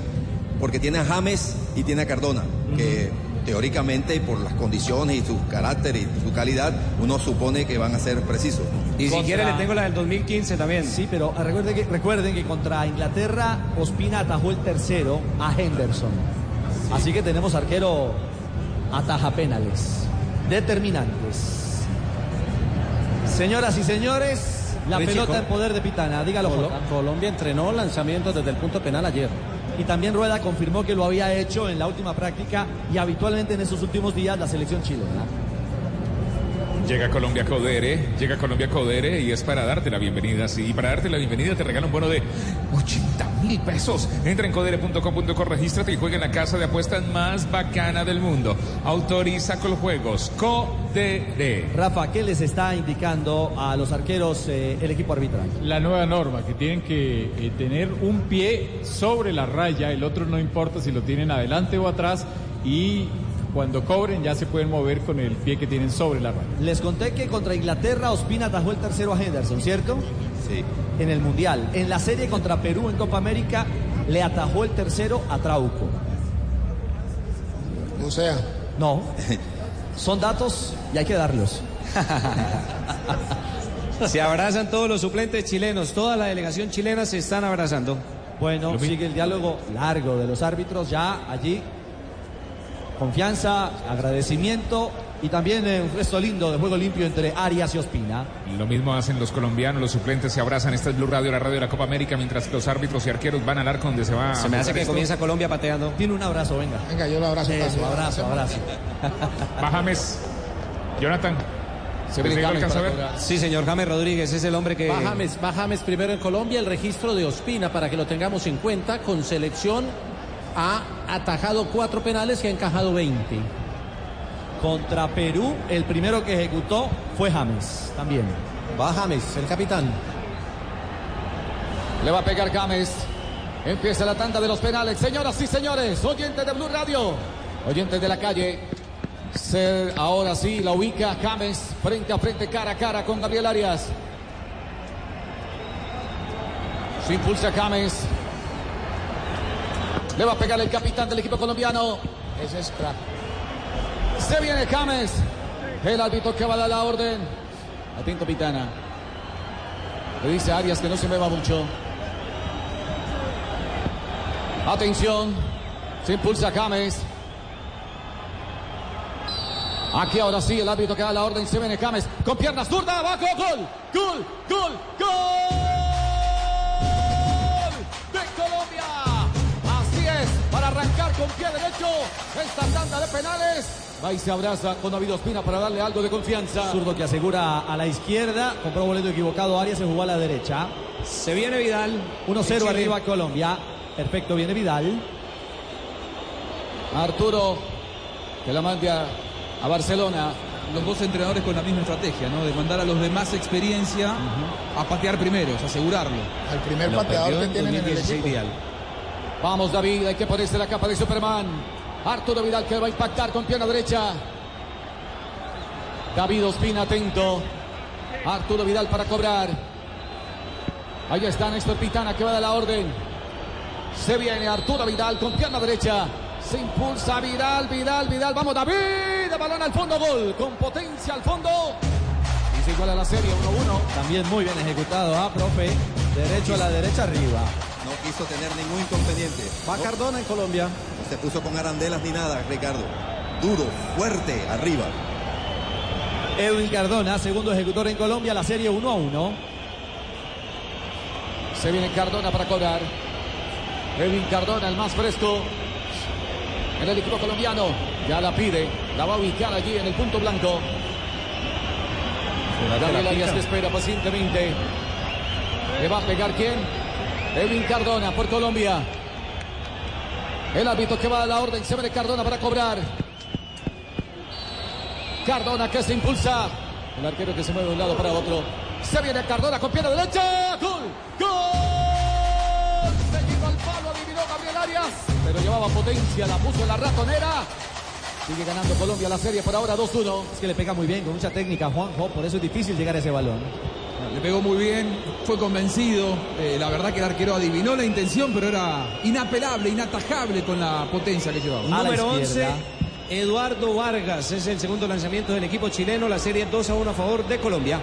porque tiene a James y tiene a Cardona, que teóricamente por las condiciones y su carácter y su calidad, uno supone que van a ser precisos. Y si Contra- quiere le tengo la del 2015 también. Sí, pero recuerden que, recuerden que contra Inglaterra Ospina atajó el tercero a Henderson. Así que tenemos arquero ataja penales. Determinantes. Señoras y señores, la Richie, pelota Col- en poder de Pitana. Dígalo. Colombia entrenó lanzamientos desde el punto penal ayer. Y también Rueda confirmó que lo había hecho en la última práctica y habitualmente en esos últimos días la selección chilena. Llega Colombia Codere, llega Colombia Codere y es para darte la bienvenida. Sí, y para darte la bienvenida te regala un bono de 80 mil pesos. Entra en codere.com.co, regístrate y juega en la casa de apuestas más bacana del mundo. Autoriza con los juegos. Codere. Rafa, ¿qué les está indicando a los arqueros eh, el equipo arbitral? La nueva norma, que tienen que eh, tener un pie sobre la raya, el otro no importa si lo tienen adelante o atrás, y cuando cobren ya se pueden mover con el pie que tienen sobre la raya. Les conté que contra Inglaterra Ospina atajó el tercero a Henderson, ¿cierto? Sí. En el Mundial. En la serie contra Perú en Copa América le atajó el tercero a Trauco. O sea. No. Son datos y hay que darlos. Se abrazan todos los suplentes chilenos, toda la delegación chilena se están abrazando. Bueno, sigue el diálogo largo de los árbitros ya allí. Confianza, agradecimiento y también un gesto lindo de juego limpio entre Arias y Ospina. Lo mismo hacen los colombianos, los suplentes se abrazan. Esta es Blue Radio, la radio de la Copa América, mientras que los árbitros y arqueros van al arco donde se va. Se me hace que esto. comienza Colombia pateando. Tiene un abrazo, venga. Venga, yo lo abrazo. Eso, abrazo, abrazo. Va James. Jonathan. Se ¿desde ahí lo James alcanza a ver? Sí, señor James Rodríguez es el hombre que... Va James, va James primero en Colombia, el registro de Ospina para que lo tengamos en cuenta. Con selección ha atajado cuatro penales y ha encajado 20. Contra Perú, el primero que ejecutó fue James, también. Va James, el capitán. Le va a pegar Gámez. Empieza la tanda de los penales. Señoras y señores, oyentes de Blue Radio, oyentes de la calle. Se- ahora sí la ubica James frente a frente, cara a cara con Gabriel Arias. Se impulsa James. Le va a pegar el capitán del equipo colombiano. Es crack. Se viene James. El árbitro que va a dar la orden. Atento Pitana. Le dice Arias que no se mueva mucho. Atención. Se impulsa James. Aquí ahora sí el árbitro que da la orden. Se viene James con piernas zurda. Abajo. Gol. Gol. Gol. Gol. Con pie derecho esta tanda de penales. Va y se abraza con David Ospina para darle algo de confianza. Zurdo que asegura a la izquierda, compró boleto equivocado, Arias se jugó a la derecha. Se viene Vidal. 1-0 Chile. arriba Colombia. Perfecto, viene Vidal. Arturo que la manda a Barcelona. Los dos entrenadores con la misma estrategia, ¿no? De mandar a los de más experiencia a patear primeros, asegurarlo. Al primer Lo pateador que en tienen en el 2016 equipo. Vamos David, hay que ponerse la capa de Superman. Arturo Vidal que va a impactar con pierna derecha. David Ospina atento. Arturo Vidal para cobrar. Ahí está Néstor Pitana que va dar la orden. Se viene Arturo Vidal con pierna derecha. Se impulsa Vidal, Vidal, Vidal. Vamos David. De balón al fondo, gol. Con potencia al fondo. Y se iguala la serie 1-1. También muy bien ejecutado, ¿ah, profe? Derecho a la derecha arriba. Quiso tener ningún inconveniente. Va Cardona en Colombia. se puso con arandelas ni nada, Ricardo. Duro, fuerte, arriba. Edwin Cardona, segundo ejecutor en Colombia, la serie 1 a 1. Se viene Cardona para cobrar. Edwin Cardona, el más fresco en el equipo colombiano. Ya la pide, la va a ubicar allí en el punto blanco. Gabriel Arias que espera pacientemente. ¿Le va a pegar quién? Edwin Cardona por Colombia. El árbitro que va a la orden, se viene Cardona para cobrar. Cardona que se impulsa. El arquero que se mueve de un lado para otro. Se viene Cardona con pierna derecha. ¡Gol! ¡Gol! Seguido al palo, adivinó Gabriel Arias. Pero llevaba potencia, la puso en la ratonera. Sigue ganando Colombia la serie por ahora 2-1. Es que le pega muy bien, con mucha técnica, Juanjo. Por eso es difícil llegar a ese balón. Le pegó muy bien, fue convencido. Eh, la verdad que el arquero adivinó la intención, pero era inapelable, inatajable con la potencia que llevaba. Número 11, Eduardo Vargas. Es el segundo lanzamiento del equipo chileno. La serie 2 a 1 a favor de Colombia.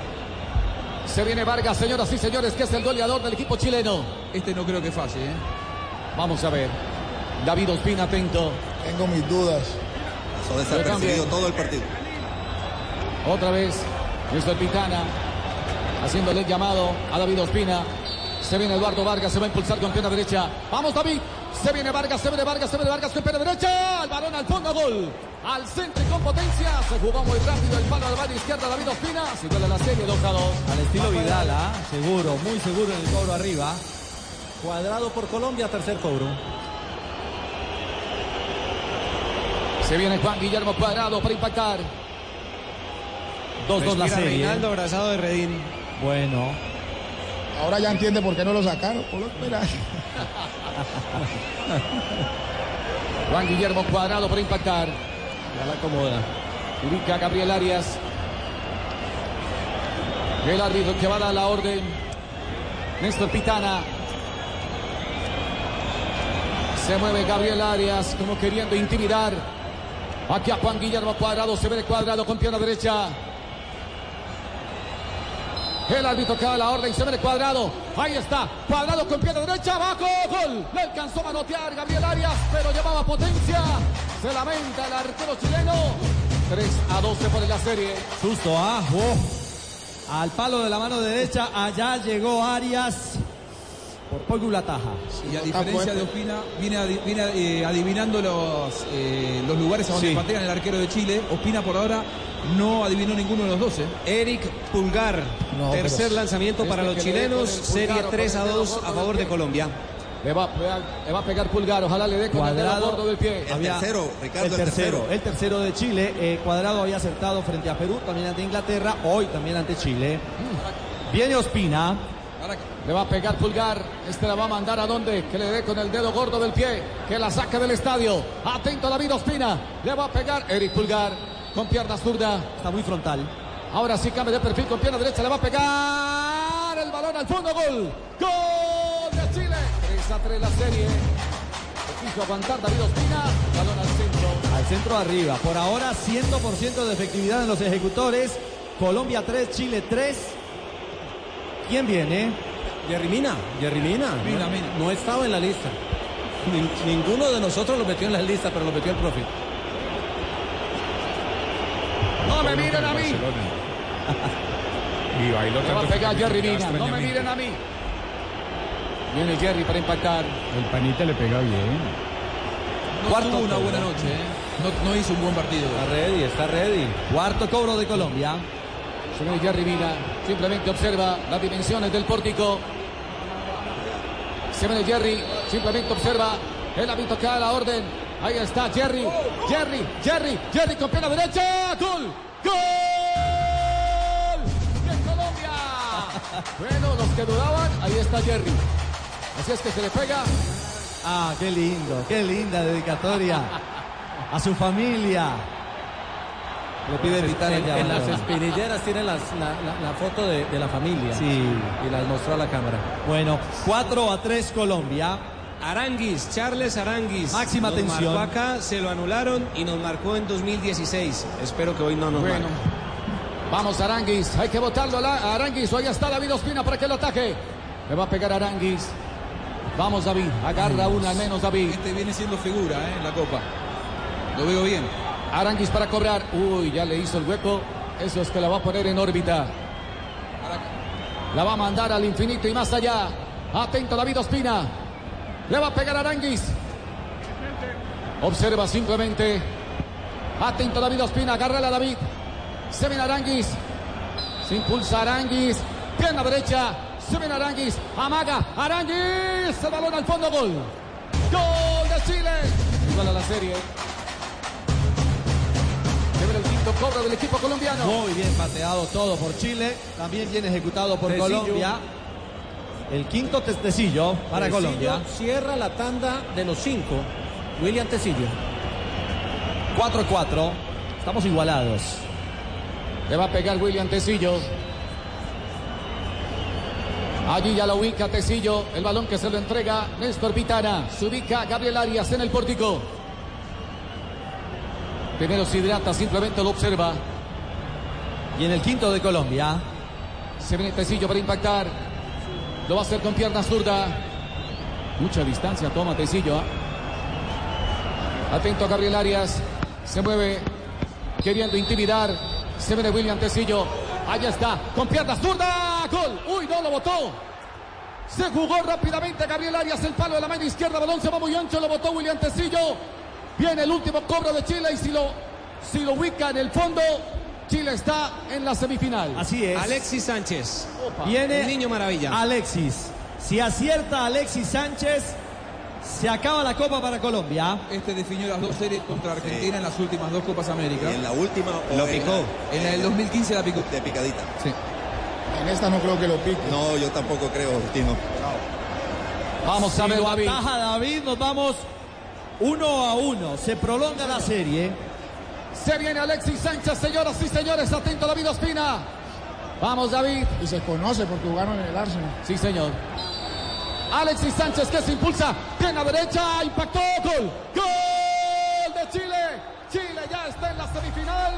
Se viene Vargas, señoras y señores, que es el goleador del equipo chileno. Este no creo que falle, ¿eh? Vamos a ver. David Ospina atento. Tengo mis dudas. Pasó desapercibido todo el partido. Otra vez, Néstor Pitana haciéndole el llamado a David Ospina. Se viene Eduardo Vargas, se va a impulsar con pierna derecha. Vamos, David. Se viene Vargas, se viene Vargas, se viene Vargas con pierna derecha. El balón al fondo, gol. Al centro y con potencia. Se jugó muy rápido el palo la mano izquierda. David Ospina. Se iguala la serie 2 a 2. Al estilo Vidal, ¿ah? seguro, muy seguro en el cobro arriba. Cuadrado por Colombia, tercer cobro. Se viene Juan Guillermo Cuadrado para impactar. 2-2 la serie. Reinaldo abrazado de Redín. Bueno, Ahora ya entiende por qué no lo sacaron. Por lo. Juan Guillermo Cuadrado para impactar. Ya la acomoda. Ubica a Gabriel Arias. El árbitro que va a dar la orden. Néstor Pitana. Se mueve Gabriel Arias como queriendo intimidar. Aquí a Juan Guillermo Cuadrado. Se ve de Cuadrado con pierna derecha. El árbitro que da la orden. Se ve de Cuadrado. Ahí está. Cuadrado con pierna derecha. Abajo. Gol. Le alcanzó a manotear Gabriel Arias. Pero llevaba potencia. Se lamenta el arquero chileno. 3 a 12 por la serie. susto, ¿ah? Oh. Al palo de la mano derecha, allá llegó Arias. Por poco la taja. Y a diferencia de Ospina, viene, adi- viene, eh, adivinando los, eh, los lugares a donde Sí. patean el arquero de Chile. Ospina por ahora no adivinó ninguno de los 12. Eric Pulgar. No, Tercer lanzamiento para Este los dé con chilenos. el Serie pulgar o 3 con a el dedo 2 gordo a favor de. Colombia. Le va, a pegar- le va a pegar pulgar. Ojalá le dé con el dedo Cuadrado. gordo del pie. El tercero, Ricardo, el el tercero, el tercero de Chile. Eh, Cuadrado había acertado frente a Perú, también ante Inglaterra, hoy también ante Chile. Viene Ospina. Le va a pegar pulgar. Este la va a mandar a dónde? Que le dé con el dedo gordo del pie. Que la saque del estadio. Atento David Ospina. Le va a pegar Eric Pulgar con pierna zurda. Está muy frontal. Ahora sí cambia de perfil con pierna derecha. Le va a pegar el balón al fondo. Gol. Gol de Chile. 3 a 3 la serie. Quiso aguantar David Ospina. Balón al centro. Al centro arriba. Por ahora 100% de efectividad en los ejecutores. Colombia 3, Chile 3. ¿Quién viene? Jerry Mina, Jerry Mina. Mina, no, Mina. no estaba en la lista. Nin- ninguno de nosotros lo metió en la lista, pero lo metió el profe. No me miren a mí. Y bailó Le va a tanto pegar Jerry Mina. No me miren a mí. Viene Jerry para impactar. El panita le pega bien. No Cuarto tuvo una buena noche, ¿eh? no, no hizo un buen partido. Está ready, está ready. Cuarto cobro de Colombia. Se viene Jerry Mina. Simplemente observa las dimensiones del pórtico. Se viene Jerry. Simplemente observa el hábito que da la orden. Ahí está Jerry. Jerry, Jerry, Jerry con pierna derecha. ¡Gol! ¡Gol! ¡De Colombia! Bueno, los que dudaban, ahí está Jerry. Así es que se le pega. Ah, qué lindo, qué linda dedicatoria a su familia. Le pide evitar el En, en las espinilleras tiene las- la, la- la foto de, de la familia. Sí. Y las mostró a la cámara. Bueno, 4 a 3 Colombia. Aranguis, Charles Aranguis. Máxima Nos tensión. marcó acá, se lo anularon y nos marcó en 2016. Espero que hoy no nos Bueno. marque. Vamos Aranguis, hay que botarlo a Aranguis, ahí está David Ospina para que lo ataque. Le va a pegar Aranguis. Vamos David, agarra una al menos David. Este viene siendo figura ¿eh? en la Copa. Lo veo bien. Aranguis para cobrar. Uy, ya le hizo el hueco. Eso es que la va a poner en órbita. La va a mandar al infinito y más allá. Atento David Ospina. Le va a pegar Aranguis. Observa simplemente. Atento David Ospina. Agárrala David. Se viene Aranguis. Se impulsa Aranguis. Pierna derecha. Se viene Aranguis. Amaga. Aranguis. Se balón al fondo. Gol. Gol de Chile. Igual a la serie. Se el quinto cobro del equipo colombiano. Muy bien pateado todo por Chile. También bien ejecutado por. Colombia. El quinto testecillo para Tecillo Colombia. Cierra la tanda de los cinco. William Tecillo. 4-4. Estamos igualados. Le va a pegar William Tecillo. Allí ya lo ubica Tecillo. El balón que se lo entrega Néstor Vitana. Se ubica Gabriel Arias en el pórtico. Primero se hidrata, simplemente lo observa. Y en el quinto de Colombia. Se viene Tecillo para impactar. Lo va a hacer con pierna zurda. Mucha distancia toma Tecillo. ¿ah? Atento a Gabriel Arias. Se mueve queriendo intimidar. Se viene William Tecillo. Allá está. Con pierna zurda. Gol. Uy, no lo botó. Se jugó rápidamente Gabriel Arias. El palo de la mano izquierda. Balón se va muy ancho. Lo botó William Tecillo. Viene el último cobro de Chile. Y si lo, si lo ubica en el fondo. Chile está en la semifinal. Así es. Alexis Sánchez. Viene El niño maravilla. Alexis. Si acierta Alexis Sánchez, se acaba la Copa para Colombia. Este definió las dos series contra Argentina en las últimas dos Copas América. Y en la última Lo picó. En la del 2015 la picó. de picadita. Sí. En esta no creo que lo pique. No, yo tampoco creo, Tino. Vamos a ver, David. David, nos vamos uno a uno. Se prolonga la serie. Se viene Alexis Sánchez, señoras y señores. Atento David Ospina. Vamos, David. Y se conoce porque jugaron en el Arsenal. Sí, señor. Alexis Sánchez que se impulsa. Pierna derecha. Impactó. Gol. Gol de Chile. Chile ya está en la semifinal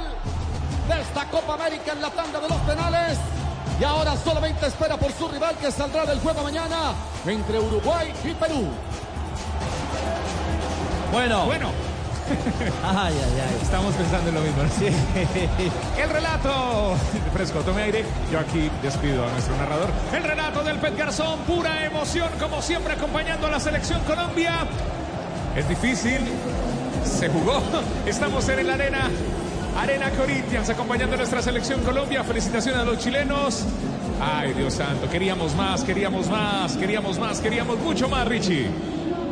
de esta Copa América en la tanda de los penales. Y ahora solamente espera por su rival que saldrá del juego mañana entre Uruguay y Perú. Bueno. Bueno, Ay, ay, ay. estamos pensando en lo mismo. Sí. El relato, fresco, tome aire. Yo aquí despido a nuestro narrador. El relato del Pet Garzón, pura emoción, como siempre, acompañando a la selección Colombia. Es difícil, se jugó. Estamos en la arena, Arena Corinthians, acompañando a nuestra selección Colombia. Felicitaciones a los chilenos. Ay, Dios santo, queríamos más, queríamos más, queríamos más, queríamos mucho más, Richie.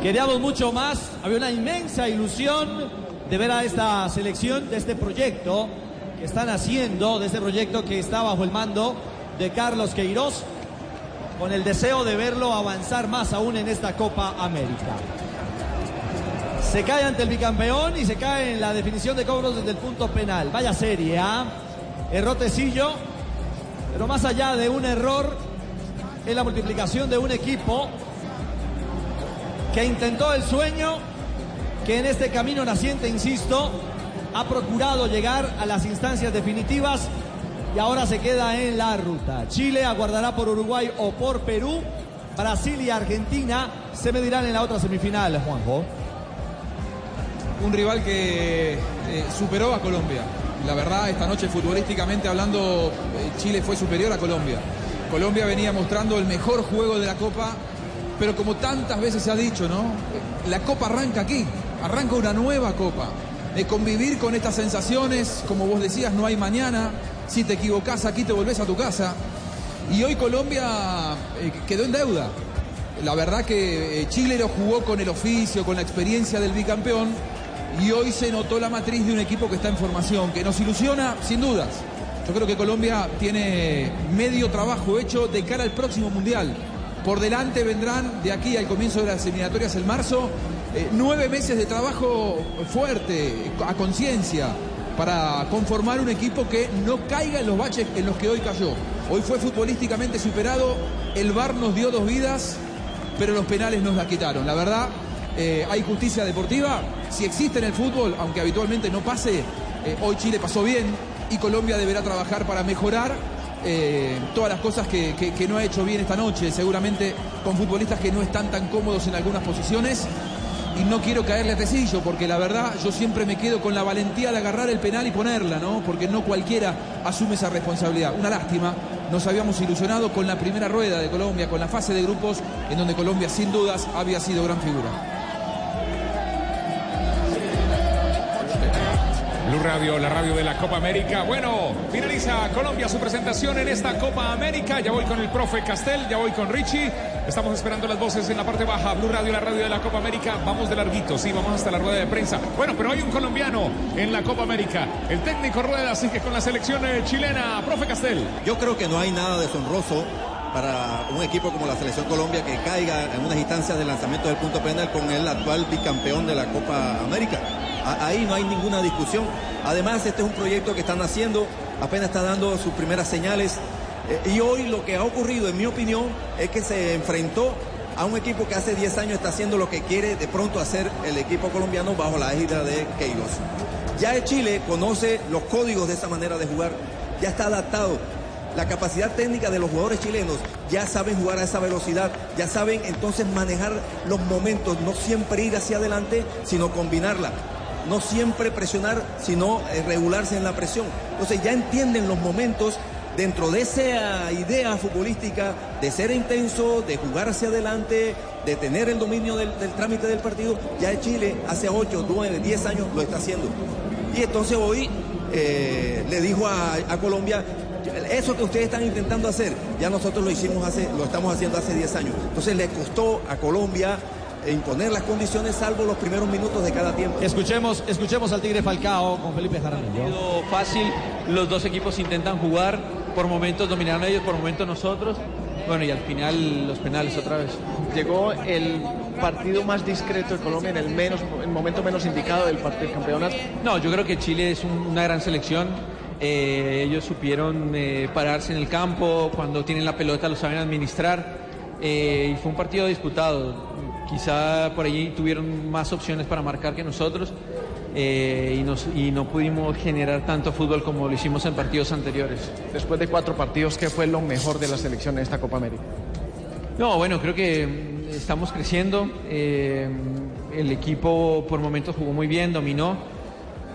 Queríamos mucho más. Había una inmensa ilusión de ver a esta selección, de este proyecto que están haciendo, de este proyecto que está bajo el mando de Carlos Queiroz, con el deseo de verlo avanzar más aún en esta Copa América. Se cae ante el bicampeón y se cae en la definición de cobros desde el punto penal. Vaya serie, ¿ah? Erró Tecillo, pero más allá de un error en la multiplicación de un equipo, que intentó el sueño, que en este camino naciente, insisto, ha procurado llegar a las instancias definitivas y ahora se queda en la ruta. Chile aguardará por Uruguay o por Perú. Brasil y Argentina se medirán en la otra semifinal, Juanjo. un rival que eh, superó a Colombia. La verdad, esta noche futbolísticamente hablando, eh, Chile fue superior a Colombia. Colombia venía mostrando el mejor juego de la Copa, pero como tantas veces se ha dicho, ¿no? La Copa arranca aquí, arranca una nueva Copa. De convivir con estas sensaciones, como vos decías, no hay mañana. Si te equivocás aquí te volvés a tu casa. Y hoy Colombia eh, quedó en deuda. La verdad que eh, Chile lo jugó con el oficio, con la experiencia del bicampeón y hoy se notó la matriz de un equipo que está en formación, que nos ilusiona sin dudas. Yo creo que Colombia tiene medio trabajo hecho de cara al próximo Mundial. Por delante vendrán de aquí al comienzo de las eliminatorias en marzo eh, nueve meses de trabajo fuerte, a conciencia, para conformar un equipo que no caiga en los baches en los que hoy cayó. Hoy fue futbolísticamente superado, el VAR nos dio dos vidas, pero los penales nos la quitaron. La verdad, eh, hay justicia deportiva. Si existe en el fútbol, aunque habitualmente no pase, eh, hoy Chile pasó bien y Colombia deberá trabajar para mejorar eh, todas las cosas que, que- no ha hecho bien esta noche, seguramente con futbolistas que no están tan cómodos en algunas posiciones. Y no quiero caerle a Tecillo, porque la verdad yo siempre me quedo con la valentía de agarrar el penal y ponerla, ¿no? Porque no cualquiera asume esa responsabilidad. Una lástima, nos habíamos ilusionado con la primera rueda de Colombia, con la fase de grupos, en donde Colombia sin dudas había sido gran figura. Radio, la radio de la Copa América. Bueno, finaliza Colombia su presentación en esta Copa América. Ya voy con el profe Castel, ya voy con Richie. Estamos esperando las voces en la parte baja. Blue Radio, la radio de la Copa América. Vamos de larguito, sí, vamos hasta la rueda de prensa. Bueno, pero hay un colombiano en la Copa América. El técnico Rueda sigue con la selección eh, chilena. Profe Castel. Yo creo que no hay nada deshonroso para un equipo como la Selección Colombia que caiga en unas instancias de lanzamiento del punto penal con el actual bicampeón de la Copa América. Ahí no hay ninguna discusión. Además, este es un proyecto que están haciendo, apenas está dando sus primeras señales. Eh, y hoy lo que ha ocurrido, en mi opinión, es que se enfrentó a un equipo que hace 10 años está haciendo lo que quiere de pronto hacer el equipo colombiano bajo la égida de Queiroz. Ya Chile conoce los códigos de esa manera de jugar, ya está adaptado. La capacidad técnica de los jugadores chilenos ya saben jugar a esa velocidad, ya saben entonces manejar los momentos, no siempre ir hacia adelante, sino combinarla. No siempre presionar, sino eh, regularse en la presión. Entonces ya entienden los momentos dentro de esa idea futbolística de ser intenso, de jugar hacia adelante, de tener el dominio del, trámite del partido, ya Chile hace 8, 9, 10 años lo está haciendo. Y entonces hoy eh, le dijo a, a Colombia, eso que ustedes están intentando hacer, ya nosotros lo hicimos hace, lo estamos haciendo hace 10 años. Entonces le costó a Colombia imponer las condiciones salvo los primeros minutos de cada tiempo. Escuchemos, escuchemos al Tigre Falcao con Felipe Jaramillo. sido fácil, los dos equipos intentan jugar, por momentos dominaron ellos, por momentos nosotros. Bueno, y al final los penales otra vez. Llegó el partido más discreto de Colombia en el menos, el momento menos indicado del, part- del campeonato. No, yo creo que Chile es un- una gran selección. Eh, ellos supieron eh, pararse en el campo, cuando tienen la pelota lo saben administrar. Eh, y fue un partido disputado. Quizá por allí tuvieron más opciones para marcar que nosotros. eh, y, nos- y no pudimos generar tanto fútbol como lo hicimos en partidos anteriores. Después de cuatro partidos, ¿qué fue lo mejor de la selección en esta Copa América? No, bueno, creo que mm, estamos creciendo. eh, el equipo por momentos jugó muy bien, dominó.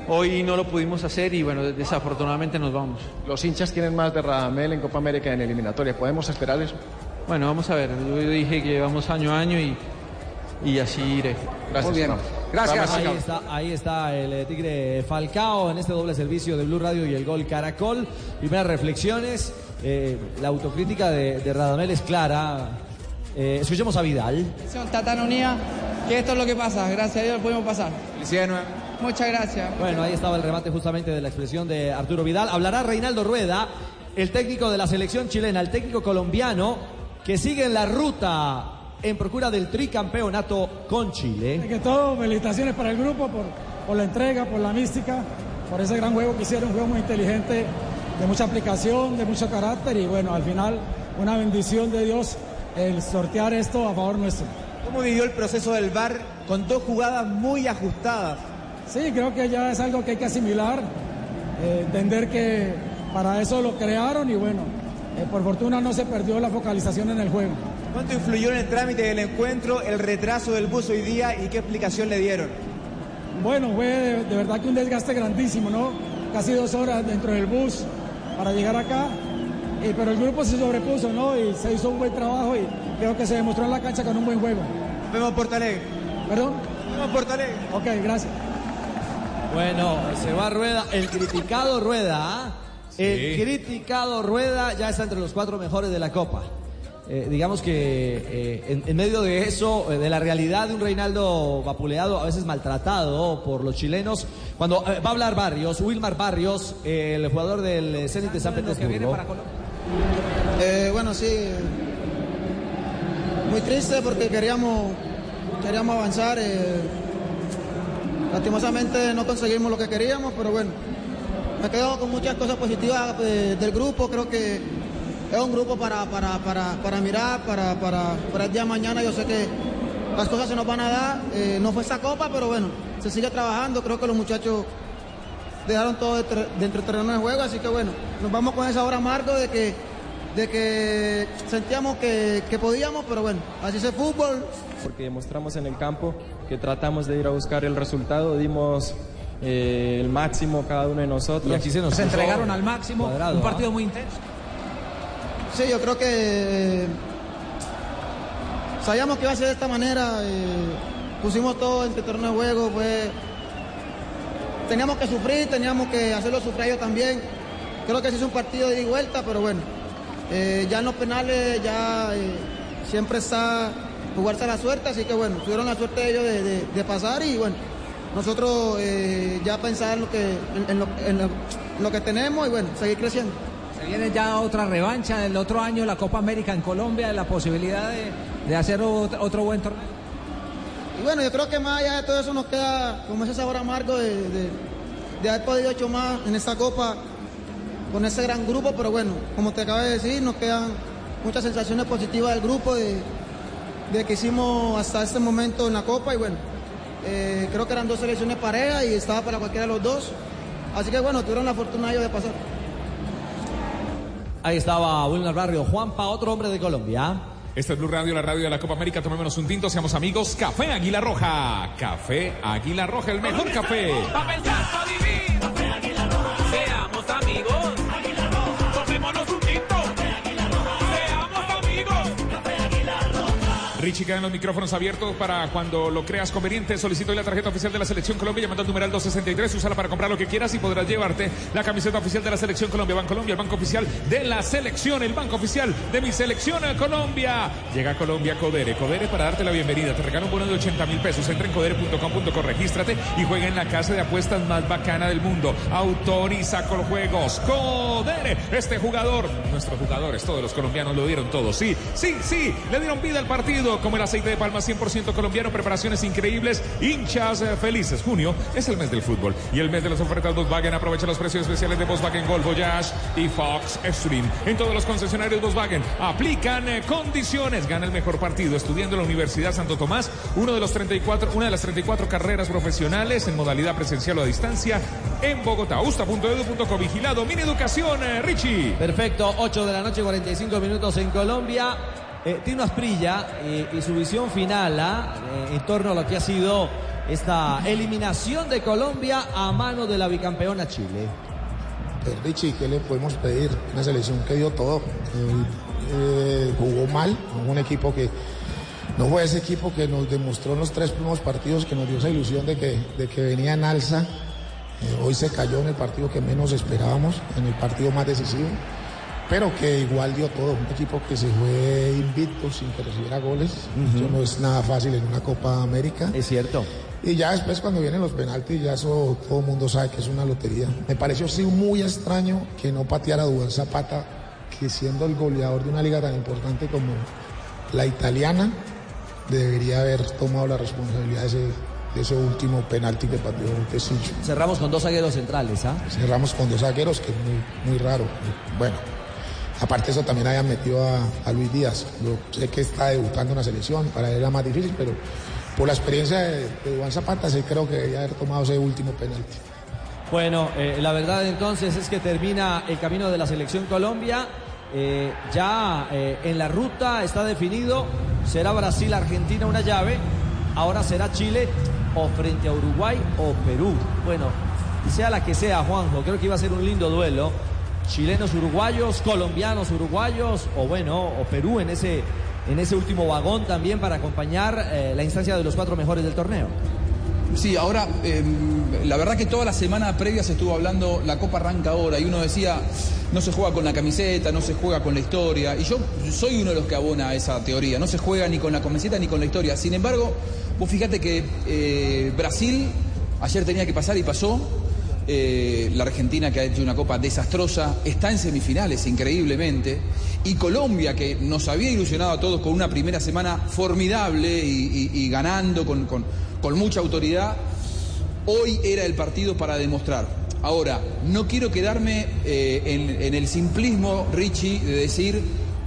Hoy no lo pudimos hacer y bueno, desafortunadamente nos vamos. Los hinchas tienen más de Radamel en Copa América en eliminatoria. ¿Podemos esperar eso? Bueno, vamos a ver. Yo dije que vamos año a año y, y así iré. Gracias, Muy bien. Gracias. Ahí está, ahí está el eh, Tigre Falcao en este doble servicio de Blue Radio y el gol Caracol. Primeras reflexiones. eh, la autocrítica de, de Radamel es clara. Eh, escuchemos a Vidal. Está tan unida que esto es lo que pasa. Gracias a Dios pudimos pasar. Muchas gracias. Bueno, ahí estaba el remate justamente de la expresión de Arturo Vidal. Hablará Reinaldo Rueda, el técnico de la selección chilena, el técnico colombiano que sigue en la ruta en procura del tricampeonato con Chile. que todo, felicitaciones para el grupo por, por la entrega, por la mística, por ese gran juego que hicieron, un juego muy inteligente, de mucha aplicación, de mucho carácter y bueno, al final una bendición de Dios el sortear esto a favor nuestro. ¿Cómo vivió el proceso del VAR con dos jugadas muy ajustadas? Sí, creo que ya es algo que hay que asimilar, eh, entender que para eso lo crearon y bueno, eh, por fortuna no se perdió la focalización en el juego. ¿Cuánto influyó en el trámite del encuentro el retraso del bus hoy día y qué explicación le dieron? Bueno, fue de, de verdad que un desgaste grandísimo, ¿no? Casi dos horas dentro del bus para llegar acá. Eh, pero el grupo se sobrepuso, ¿no? Y se hizo un buen trabajo y creo que se demostró en la cancha con un buen juego. Vemos Portalegre. ¿Perdón? Vemos Portalegre. Ok, gracias. Bueno, se va Rueda, el criticado Rueda, ¿ah? el Sí. criticado Rueda ya está entre los cuatro mejores de la Copa. Eh, digamos que eh, en, en medio de eso, eh, de la realidad de un Reinaldo vapuleado, a veces maltratado por los chilenos, cuando eh, va a hablar Barrios, Wilmar Barrios, eh, el jugador del Zenit de San Petersburgo. Eh, bueno, sí. Muy triste porque queríamos, queríamos avanzar. eh, lastimosamente no conseguimos lo que queríamos, pero bueno. Me quedo con muchas cosas positivas eh, del grupo. Creo que es un grupo para, para, para, para mirar, para, para, para el día de mañana. Yo sé que las cosas se nos van a dar. eh, no fue esa copa, pero bueno, se sigue trabajando. Creo que los muchachos dejaron todo dentro dentro del terreno de juego, así que bueno, nos vamos con esa hora amargo de que, de que sentíamos que, que podíamos, pero bueno, así es el fútbol. Porque demostramos en el campo que tratamos de ir a buscar el resultado, dimos eh, el máximo cada uno de nosotros. Y aquí se nos Se entregaron al máximo, Cuadrado, un partido ¿ah? muy intenso. Sí, yo creo que eh, sabíamos que iba a ser de esta manera. eh, pusimos todo en el terreno de juego. Pues, teníamos que sufrir, teníamos que hacerlo sufrir ellos también. Creo que sí es un partido de vuelta, pero bueno, eh, ya en los penales ya siempre está jugarse a la suerte, así que bueno, tuvieron la suerte ellos de, de- de pasar y bueno, nosotros ya pensar en lo que, en lo que tenemos y bueno, seguir creciendo. Viene ya otra revancha del otro año, la Copa América en Colombia, la posibilidad de, de hacer otro, otro buen torneo. Y bueno, yo creo que más allá de todo eso nos queda como ese sabor amargo de, de- de haber podido hecho más en esta copa con ese gran grupo, pero bueno, como te acabo de decir, nos quedan muchas sensaciones positivas del grupo, de, de que hicimos hasta este momento en la copa y bueno, eh, creo que eran dos selecciones parejas y estaba para cualquiera de los dos. Así que bueno, tuvieron la fortuna ellos de pasar. Ahí estaba Wilmer Barrio, Juanpa, otro hombre de Colombia. Esta es Blue Radio, la radio de la Copa América. Tomémonos un tinto, seamos amigos. Café Águila Roja. Café Águila Roja, el mejor café. Pa' pensar, pa' vivir. Seamos amigos. Richie quedan los micrófonos abiertos para cuando lo creas conveniente. Solicito la tarjeta oficial de la Selección Colombia llamando al numeral 263. Úsala para comprar lo que quieras y podrás llevarte la camiseta oficial de la Selección Colombia. Banco Colombia, el banco oficial de la selección, el banco oficial de mi selección a Colombia. Llega a Colombia Codere. Codere para darte la bienvenida. Te regala un bono de 80 mil pesos. Entra en codere.com.co, regístrate y juega en la casa de apuestas más bacana del mundo. Autoriza con juegos. Codere. Este jugador, nuestros jugadores, todos los colombianos lo dieron todo. Sí, sí, sí. Le dieron vida al partido como el aceite de palma 100% colombiano. Preparaciones increíbles. Hinchas eh, felices. Junio es el mes del fútbol y el mes de las ofertas Volkswagen. Aprovecha los precios especiales de Volkswagen Gol, Voyage y Fox Extreme. En todos los concesionarios Volkswagen aplican eh, condiciones. Gana el mejor partido estudiando en la Universidad Santo Tomás. Uno de los 34, una de las 34 carreras profesionales en modalidad presencial o a distancia en Bogotá. Usta.edu.co. Vigilado. Mini Educación, eh, Richie. Perfecto, 8 de la noche, 45 minutos en Colombia. Eh, Tino Asprilla eh, y su visión final ¿ah? Eh, en torno a lo que ha sido esta eliminación de Colombia a mano de la bicampeona Chile. Richie, ¿qué le podemos pedir? Una selección que dio todo. Jugó mal, un equipo que no fue ese equipo que nos demostró en los tres primeros partidos que nos dio esa ilusión de que, de que venía en alza. Hoy se cayó en el partido que menos esperábamos, en el partido más decisivo, pero que igual dio todo. Un equipo que se fue invicto sin que recibiera goles. Eso no es nada fácil en una Copa América. Es cierto. Y ya después cuando vienen los penaltis, ya eso todo el mundo sabe que es una lotería. Me pareció sí muy extraño que no pateara Duván Zapata, que siendo el goleador de una liga tan importante como la italiana, debería haber tomado la responsabilidad de ese, de ese último penalti que pateó Tecillo. Cerramos con dos zagueros centrales, ¿ah? Cerramos con dos zagueros, que es muy, muy raro. Bueno, aparte eso también hayan metido a, Luis Díaz. Yo sé que está debutando en la selección, para él era más difícil, pero por la experiencia de, Duván Zapata sí creo que debería haber tomado ese último penalti. Bueno, eh, la verdad entonces es que termina el camino de la selección Colombia. Eh, ya eh, en la ruta está definido. Será Brasil-Argentina una llave. Ahora será Chile o frente a Uruguay o Perú. Bueno, sea la que sea, Juanjo, creo que iba a ser un lindo duelo. Chilenos uruguayos, colombianos uruguayos o bueno, o Perú en ese, en ese último vagón también para acompañar eh, la instancia de los cuatro mejores del torneo. Sí, ahora, eh, la verdad que toda la semana previa se estuvo hablando, la Copa arranca ahora, y uno decía, no se juega con la camiseta, no se juega con la historia, y yo soy uno de los que abona esa teoría, no se juega ni con la camiseta ni con la historia. Sin embargo, vos fíjate que eh, Brasil ayer tenía que pasar y pasó, eh, la Argentina que ha hecho una copa desastrosa está en semifinales increíblemente y Colombia que nos había ilusionado a todos con una primera semana formidable y, ganando con, con- con mucha autoridad, hoy era el partido para demostrar. Ahora, no quiero quedarme eh, en, en el simplismo, Richie, de decir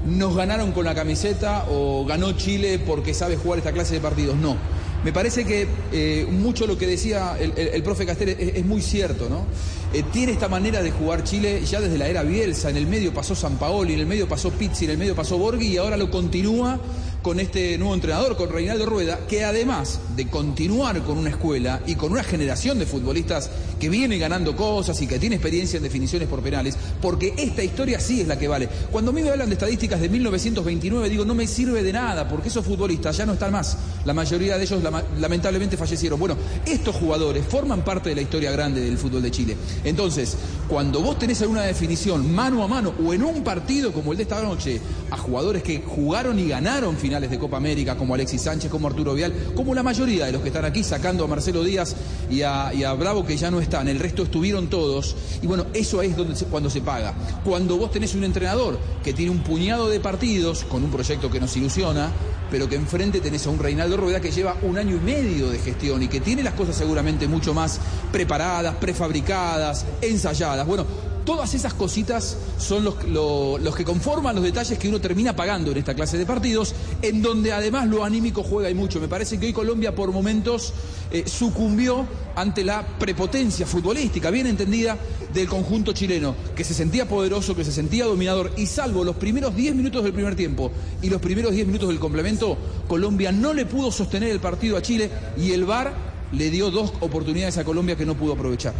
nos ganaron con la camiseta o ganó Chile porque sabe jugar esta clase de partidos. No. Me parece que eh, mucho lo que decía el, profe Castel es, es muy cierto, ¿no? eh, tiene esta manera de jugar Chile ya desde la era Bielsa. En el medio pasó San Paoli, en el medio pasó Pizzi, en el medio pasó Borghi y ahora lo continúa con este nuevo entrenador, con Reinaldo Rueda, que además de continuar con una escuela y con una generación de futbolistas que viene ganando cosas y que tiene experiencia en definiciones por penales, porque esta historia sí es la que vale. Cuando a mí me hablan de estadísticas de 1929, digo, no me sirve de nada, porque esos futbolistas ya no están más. La mayoría de ellos lamentablemente fallecieron. Bueno, estos jugadores forman parte de la historia grande del fútbol de Chile. Entonces, cuando vos tenés alguna definición mano a mano o en un partido como el de esta noche, a jugadores que jugaron y ganaron de Copa América, como Alexis Sánchez, como Arturo Vial, como la mayoría de los que están aquí, sacando a Marcelo Díaz y a, y a Bravo, que ya no están, el resto estuvieron todos. Y bueno, eso es donde se- cuando se paga. Cuando vos tenés un entrenador que tiene un puñado de partidos, con un proyecto que nos ilusiona, pero que enfrente tenés a un Reinaldo Rueda que lleva un año y medio de gestión y que tiene las cosas seguramente mucho más preparadas, prefabricadas, ensayadas. Bueno, todas esas cositas son los, lo- los que conforman los detalles que uno termina pagando en esta clase de partidos, en donde además lo anímico juega y mucho. Me parece que hoy Colombia por momentos eh, sucumbió ante la prepotencia futbolística, bien entendida, del conjunto chileno, que se sentía poderoso, que se sentía dominador, y salvo los primeros 10 minutos del primer tiempo y los primeros 10 minutos del complemento, Colombia no le pudo sostener el partido a Chile y el VAR le dio dos oportunidades a Colombia que no pudo aprovechar.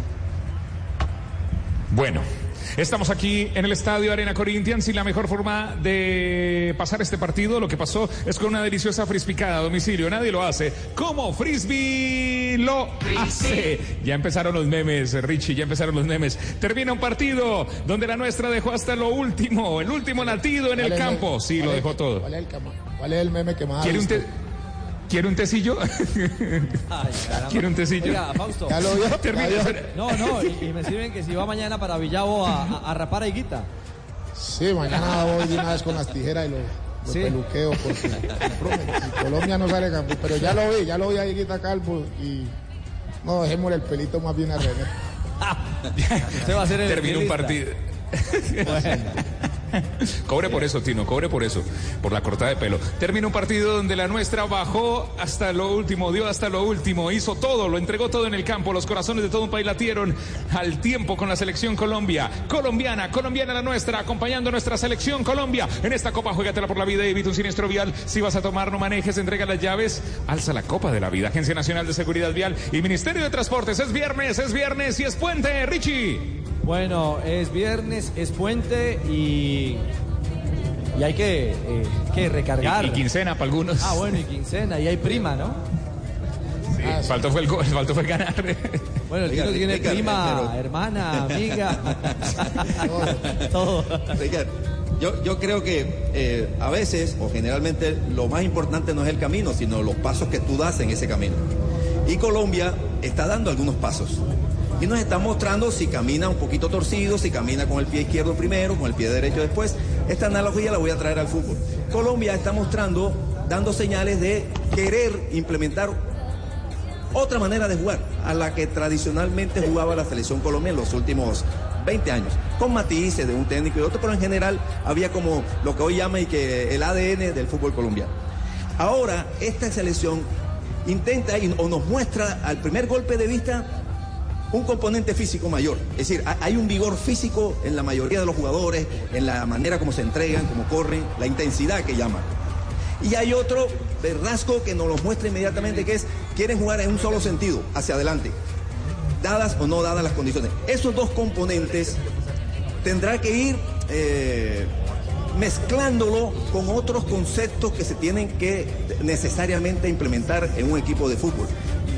Bueno, estamos aquí en el estadio Arena Corinthians y la mejor forma de pasar este partido, lo que pasó es con una deliciosa frispicada a domicilio. Nadie lo hace. ¿Cómo Frisbee lo hace? Ya empezaron los memes, Richie, ya empezaron los memes. Termina un partido donde la nuestra dejó hasta lo último, el último latido en el ¿Cuál es campo. Sí, lo dejó todo. ¿Cuál es el, meme que más ¿Quiere un, visto? te- ¿Quiere un tecillo? ¿Quiere un tecillo? Oiga, Fausto. ¿Ya lo vio? Termina. No, no, y, y me sirven que si va mañana para Villavo a, a- a rapar a Higuita. Sí, mañana voy de una vez con las tijeras y lo, lo Sí. peluqueo porque Colombia no sale campeón. Pero ya lo vi, ya lo vi a Higuita Calvo y no, dejémosle el pelito más bien a René. Usted va a ser el Termina un partido. Cobre por eso, Tino, cobre por eso, por la cortada de pelo. Termina un partido donde la nuestra bajó hasta lo último, dio hasta lo último, hizo todo, lo entregó todo en el campo. Los corazones de todo un país latieron al tiempo con la selección Colombia. Colombiana, colombiana la nuestra, acompañando a nuestra selección Colombia. En esta copa, juégatela por la vida evita un siniestro vial. Si vas a tomar, no manejes, entrega las llaves, alza la copa de la vida. Agencia Nacional de Seguridad Vial y Ministerio de Transportes. Es viernes, es viernes y es puente, Richie. Bueno, es viernes, es puente y, y hay que, eh, que recargar. Y, y quincena para algunos. Ah, bueno, y quincena, y hay prima, ¿no? Sí, faltó fue el gol, faltó fue el ganar. Bueno, el Tino tiene Ricardo, prima, pero- hermana, amiga, todo. Ricardo, yo, yo creo que eh, a veces o generalmente lo más importante no es el camino, sino los pasos que tú das en ese camino. Y Colombia está dando algunos pasos. Y nos está mostrando si camina un poquito torcido, si camina con el pie izquierdo primero, con el pie derecho después. Esta analogía la voy a traer al fútbol. Colombia está mostrando, dando señales de querer implementar otra manera de jugar a la que tradicionalmente jugaba la selección colombiana en los últimos 20 años, con matices de un técnico y otro, pero en general había como lo que hoy llama y que el ADN del fútbol colombiano. Ahora, esta selección intenta o nos muestra al primer golpe de vista un componente físico mayor. Es decir, ha- hay un vigor físico en la mayoría de los jugadores, en la manera como se entregan, como corren, la intensidad que llaman. Y hay otro de rasgo que nos lo muestra inmediatamente, que es, quieren jugar en un solo sentido, hacia adelante, dadas o no dadas las condiciones. Esos dos componentes tendrá que ir eh, mezclándolo con otros conceptos que se tienen que necesariamente implementar en un equipo de fútbol.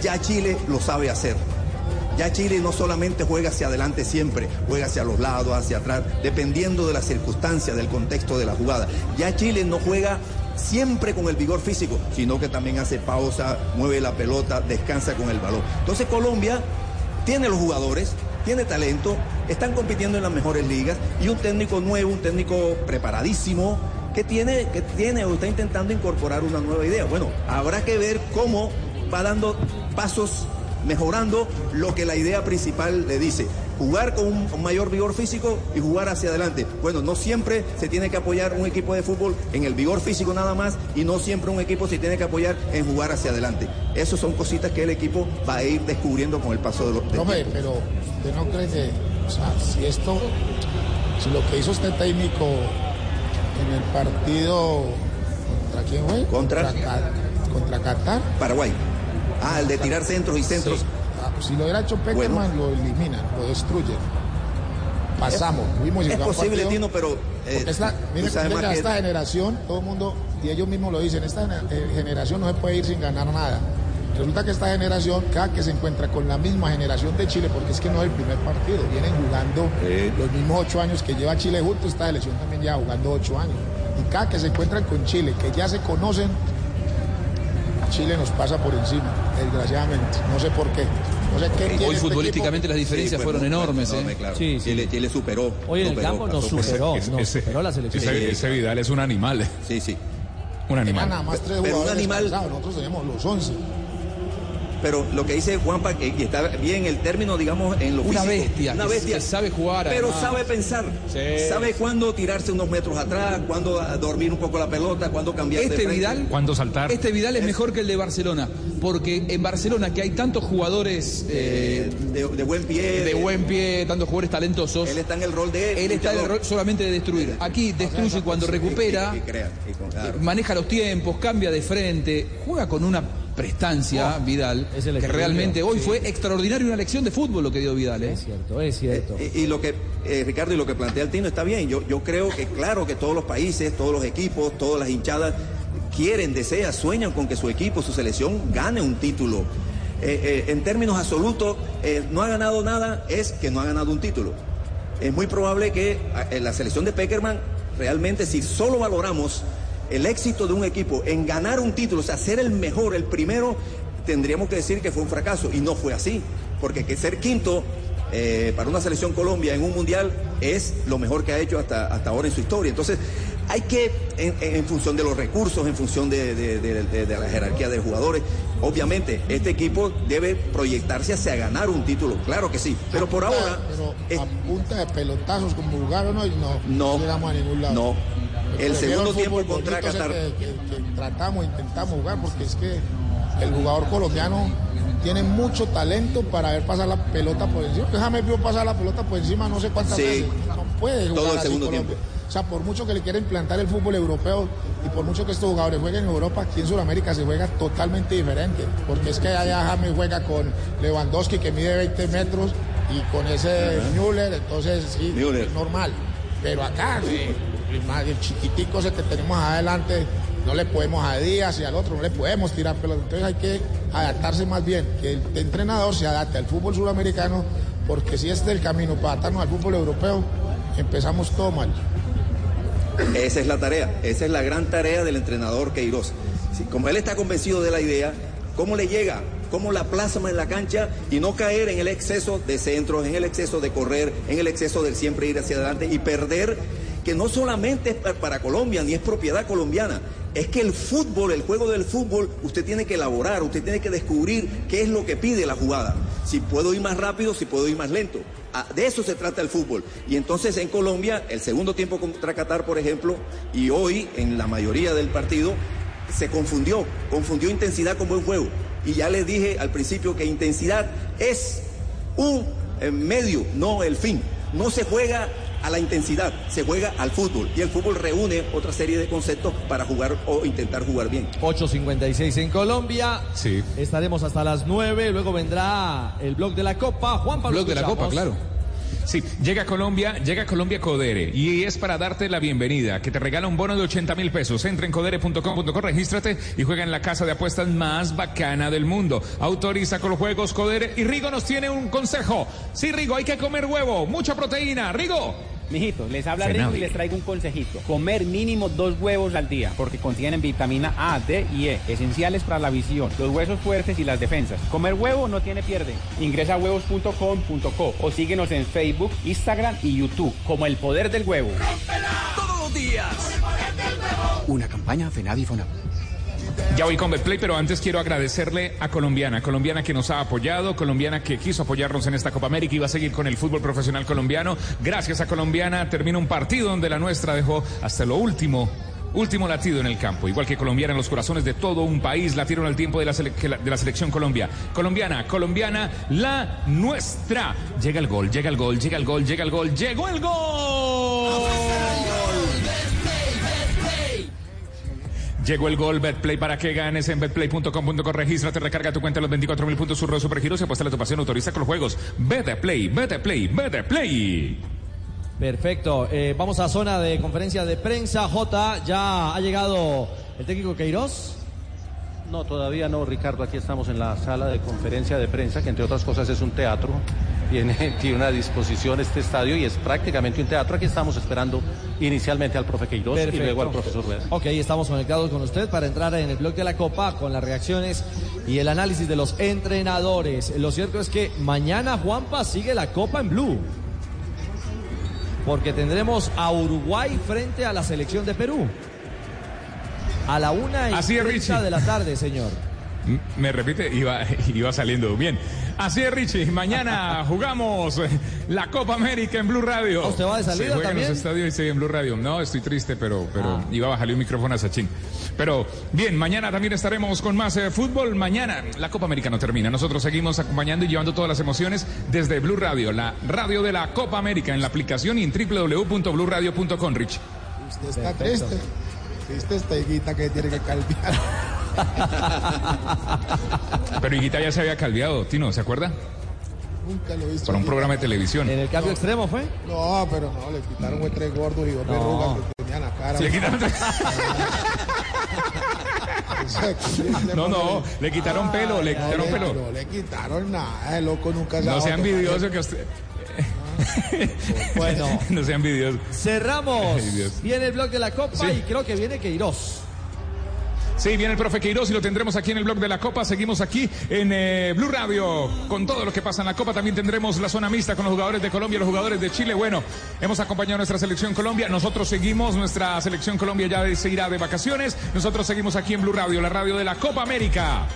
Ya Chile lo sabe hacer. Ya Chile no solamente juega hacia adelante siempre, juega hacia los lados, hacia atrás, dependiendo de las circunstancias, del contexto de la jugada. Ya Chile no juega siempre con el vigor físico, sino que también hace pausa, mueve la pelota, descansa con el balón. Entonces Colombia tiene los jugadores, tiene talento, están compitiendo en las mejores ligas y un técnico nuevo, un técnico preparadísimo que tiene, que tiene o está intentando incorporar una nueva idea. Bueno, habrá que ver cómo va dando pasos mejorando lo que la idea principal le dice. jugar con un, un mayor vigor físico y jugar hacia adelante. Bueno, no siempre se tiene que apoyar un equipo de fútbol en el vigor físico nada más y no siempre un equipo se tiene que apoyar en jugar hacia adelante. Esas son cositas que el equipo va a ir descubriendo con el paso de los tiempo. pero usted no cree que, o sea, si esto, si lo que hizo este técnico en el partido, ¿contra quién fue? Contra- contra Qatar. Paraguay. Ah, el de tirar centros y centros. Ah, Si lo hubiera hecho Peckerman, lo eliminan, lo destruyen. Pasamos, Es jugamos posible, partido. Tino, pero, eh, es la- mire, sabes mire que esta generación, todo el mundo, y ellos mismos lo dicen, esta eh, generación no se puede ir sin ganar nada. Resulta que esta generación, cada que se encuentra con la misma generación de Chile, porque es que no es el primer partido, vienen jugando los mismos ocho años que lleva Chile junto, esta selección también lleva jugando ocho años. Y cada que se encuentran con Chile, que ya se conocen, Chile nos pasa por encima, desgraciadamente. No sé por qué. No sé qué tiene Hoy este futbolísticamente equipo. las diferencias Sí, fueron enormes. enorme, ¿eh? claro. Sí, sí. Chile, Chile superó. Hoy en el campo nos superó, Ese- nos ese- superó la selección. Ese, ese Vidal es un animal. Sí, sí. Un animal. nada más tres Pero un animal- nosotros teníamos los 11. Pero lo que dice Juanpa, que que está bien el término, digamos, en lo Una físico. bestia, Una bestia. que sabe jugar, Pero además. sabe pensar. Sí. Sabe cuándo tirarse unos metros atrás, cuándo a- dormir un poco la pelota, cuándo cambiar de Este frente. Vidal, ¿Cuándo saltar? este Vidal es mejor que el de Barcelona, porque en Barcelona que hay tantos jugadores eh, de, de buen pie. de buen pie, tantos jugadores talentosos. Él está en el rol de. Él está en el rol solamente de destruir. Aquí destruye cuando recupera, Y, y crea, y con- claro. maneja los tiempos, cambia de frente, juega con una prestancia Vidal, es el que realmente hoy sí. fue extraordinario una lección de fútbol lo que dio Vidal. ¿eh? Es cierto, es cierto. Y, y lo que, eh, Ricardo, y lo que plantea el Tino está bien. Yo, yo creo que, claro, que todos los países, todos los equipos, todas las hinchadas quieren, desean, sueñan con que su equipo, su selección gane un título. Eh, eh, en términos absolutos, eh, no ha ganado nada, es que no ha ganado un título. Es muy probable que eh, la selección de Peckerman, realmente, si solo valoramos el éxito de un equipo en ganar un título, o sea, ser el mejor, el primero, tendríamos que decir que fue un fracaso. Y no fue así. Porque que ser quinto eh, para una selección Colombia en un mundial es lo mejor que ha hecho hasta, hasta ahora en su historia. Entonces, hay que, en, en función de los recursos, en función de, de- de- de- de la jerarquía de jugadores, obviamente este equipo debe proyectarse hacia ganar un título, claro que sí. Pero por ahora, Pero a punta de pelotazos como jugaron hoy, no, No, llegamos a ningún lado. no. El segundo fútbol tiempo contra Qatar. Que, que- que tratamos, intentamos jugar, porque es que el jugador colombiano tiene mucho talento para ver pasar la pelota por encima. Déjame vio pasar la pelota por encima no sé cuántas Sí. veces. No puede jugar Todo el segundo Colombia. tiempo. O sea, por mucho que le quiera implantar el fútbol europeo y por mucho que estos jugadores jueguen en Europa, aquí en Sudamérica se juega totalmente diferente. Porque es que allá James juega con Lewandowski que mide 20 metros y con ese Müller, entonces sí, Müller. es normal. Pero acá, sí, el, el chiquitico ese que tenemos adelante, no le podemos a Díaz y al otro, no le podemos tirar pelota. Entonces hay que adaptarse más bien, que el entrenador se adapte al fútbol sudamericano, porque si este es el camino para adaptarnos al fútbol europeo, empezamos todo mal. Esa es la tarea, esa es la gran tarea del entrenador Queiroz. Si, como él está convencido de la idea, ¿cómo le llega? ¿Cómo la plasma en la cancha y no caer en el exceso de centros, en el exceso de correr, en el exceso de siempre ir hacia adelante y perder, que no solamente es pa- para Colombia ni es propiedad colombiana, es que el fútbol, el juego del fútbol, usted tiene que elaborar, usted tiene que descubrir qué es lo que pide la jugada. Si puedo ir más rápido, si puedo ir más lento. Ah, De eso se trata el fútbol. Y entonces en Colombia, el segundo tiempo contra Qatar, por ejemplo, y hoy en la mayoría del partido, se confundió, confundió intensidad con buen juego. Y ya les dije al principio que intensidad es un eh, medio, no el fin. No se juega a la intensidad, se juega al fútbol. Y el fútbol reúne otra serie de conceptos para jugar o intentar jugar bien. 8.56 en Colombia. Sí. Estaremos hasta las 9. Luego vendrá el blog de la Copa. Juan Pablo. Blog de la. Copa, claro. Sí, llega a Colombia, llega a Colombia Codere y es para darte la bienvenida, que te regala un bono de 80 mil pesos. Entra en codere.com.co, regístrate y juega en la casa de apuestas más bacana del mundo. Autoriza con los juegos Codere y Rigo nos tiene un consejo. Sí, Rigo, hay que comer huevo, mucha proteína. Rigo. Mijito, les habla. Rigo y les traigo un consejito. Comer mínimo dos huevos al día, porque contienen vitamina A, D y E, esenciales para la visión, los huesos fuertes y las defensas. Comer huevo no tiene pierde. Ingresa a huevos.com.co o síguenos en Facebook, Instagram y YouTube como El Poder del Huevo. Todos los días. Una campaña FENAVI FONAP. Ya voy con Betplay, pero antes quiero agradecerle a Colombiana, Colombiana que nos ha apoyado, Colombiana que quiso apoyarnos en esta Copa América y va a seguir con el fútbol profesional colombiano. Gracias a Colombiana termina un partido donde la nuestra dejó hasta lo último. Último latido en el campo, igual que colombiana en los corazones de todo un país, latieron al tiempo de la, de la selección Colombia. Colombiana, colombiana, la nuestra. Llega el gol, llega el gol, llega el gol, llega el gol, llegó el gol. Llegó el gol, Betplay, para que ganes en betplay.com.co. Regístrate, recarga tu cuenta en los 24 mil puntos, surro supergiros y apuesta a tu pasión, autoriza con los juegos. Betplay, Betplay, Betplay. Perfecto. Eh, vamos a zona de conferencia de prensa. J, ya ha llegado el técnico Queiroz. No, todavía no, Ricardo. Aquí estamos en la sala de conferencia de prensa, que entre otras cosas es un teatro. Tiene, tiene una disposición este estadio y es prácticamente un teatro. Aquí estamos esperando inicialmente al profe Queiroz y luego al profesor Rueda. Ok, estamos conectados con usted para entrar en el blog de la Copa con las reacciones y el análisis de los entrenadores. Lo cierto es que mañana Juanpa sigue la Copa en Blue. Porque tendremos a Uruguay frente a la selección de Perú. A la una y Así es, 30 Richie. de la tarde, señor. Me repite, iba, iba saliendo bien. Así es, Richie. Mañana jugamos la Copa América en Blue Radio. ¿Ah, usted va de salida Se juega en también? los estadios y sí, en Blue Radio. No, estoy triste, pero, pero Ah. iba a bajarle un micrófono a Sachin. Pero bien, mañana también estaremos con más eh, fútbol. Mañana la Copa América no termina. Nosotros seguimos acompañando y llevando todas las emociones desde Blue Radio, la radio de la Copa América, en la aplicación y en www.bluradio.com, Rich. Usted está triste. Triste esta higuita que tiene que calviar. Pero Higuita ya se había calviado, Tino, ¿se acuerda? Nunca lo he visto. Para un programa de televisión. ¿En el cambio extremo fue? No, pero no, le quitaron fue tres gordos y dos No. verrugas que tenían la cara. Sí, le quitaron No, no, le quitaron pelo, le quitaron pelo. No le quitaron nada, el loco nunca se No ha sea dado envidioso que usted. Bueno. no sea envidioso. Cerramos. Ay. Viene el blog de la Copa Sí. y creo que viene Queiroz. Sí, viene el profe Queiroz y lo tendremos aquí en el blog de la Copa. Seguimos aquí en eh, Blue Radio con todo lo que pasa en la Copa. También tendremos la zona mixta con los jugadores de Colombia, los jugadores de Chile. Bueno, hemos acompañado a nuestra selección Colombia. Nosotros seguimos, nuestra selección Colombia ya se irá de vacaciones. Nosotros seguimos aquí en Blue Radio, la radio de la Copa América.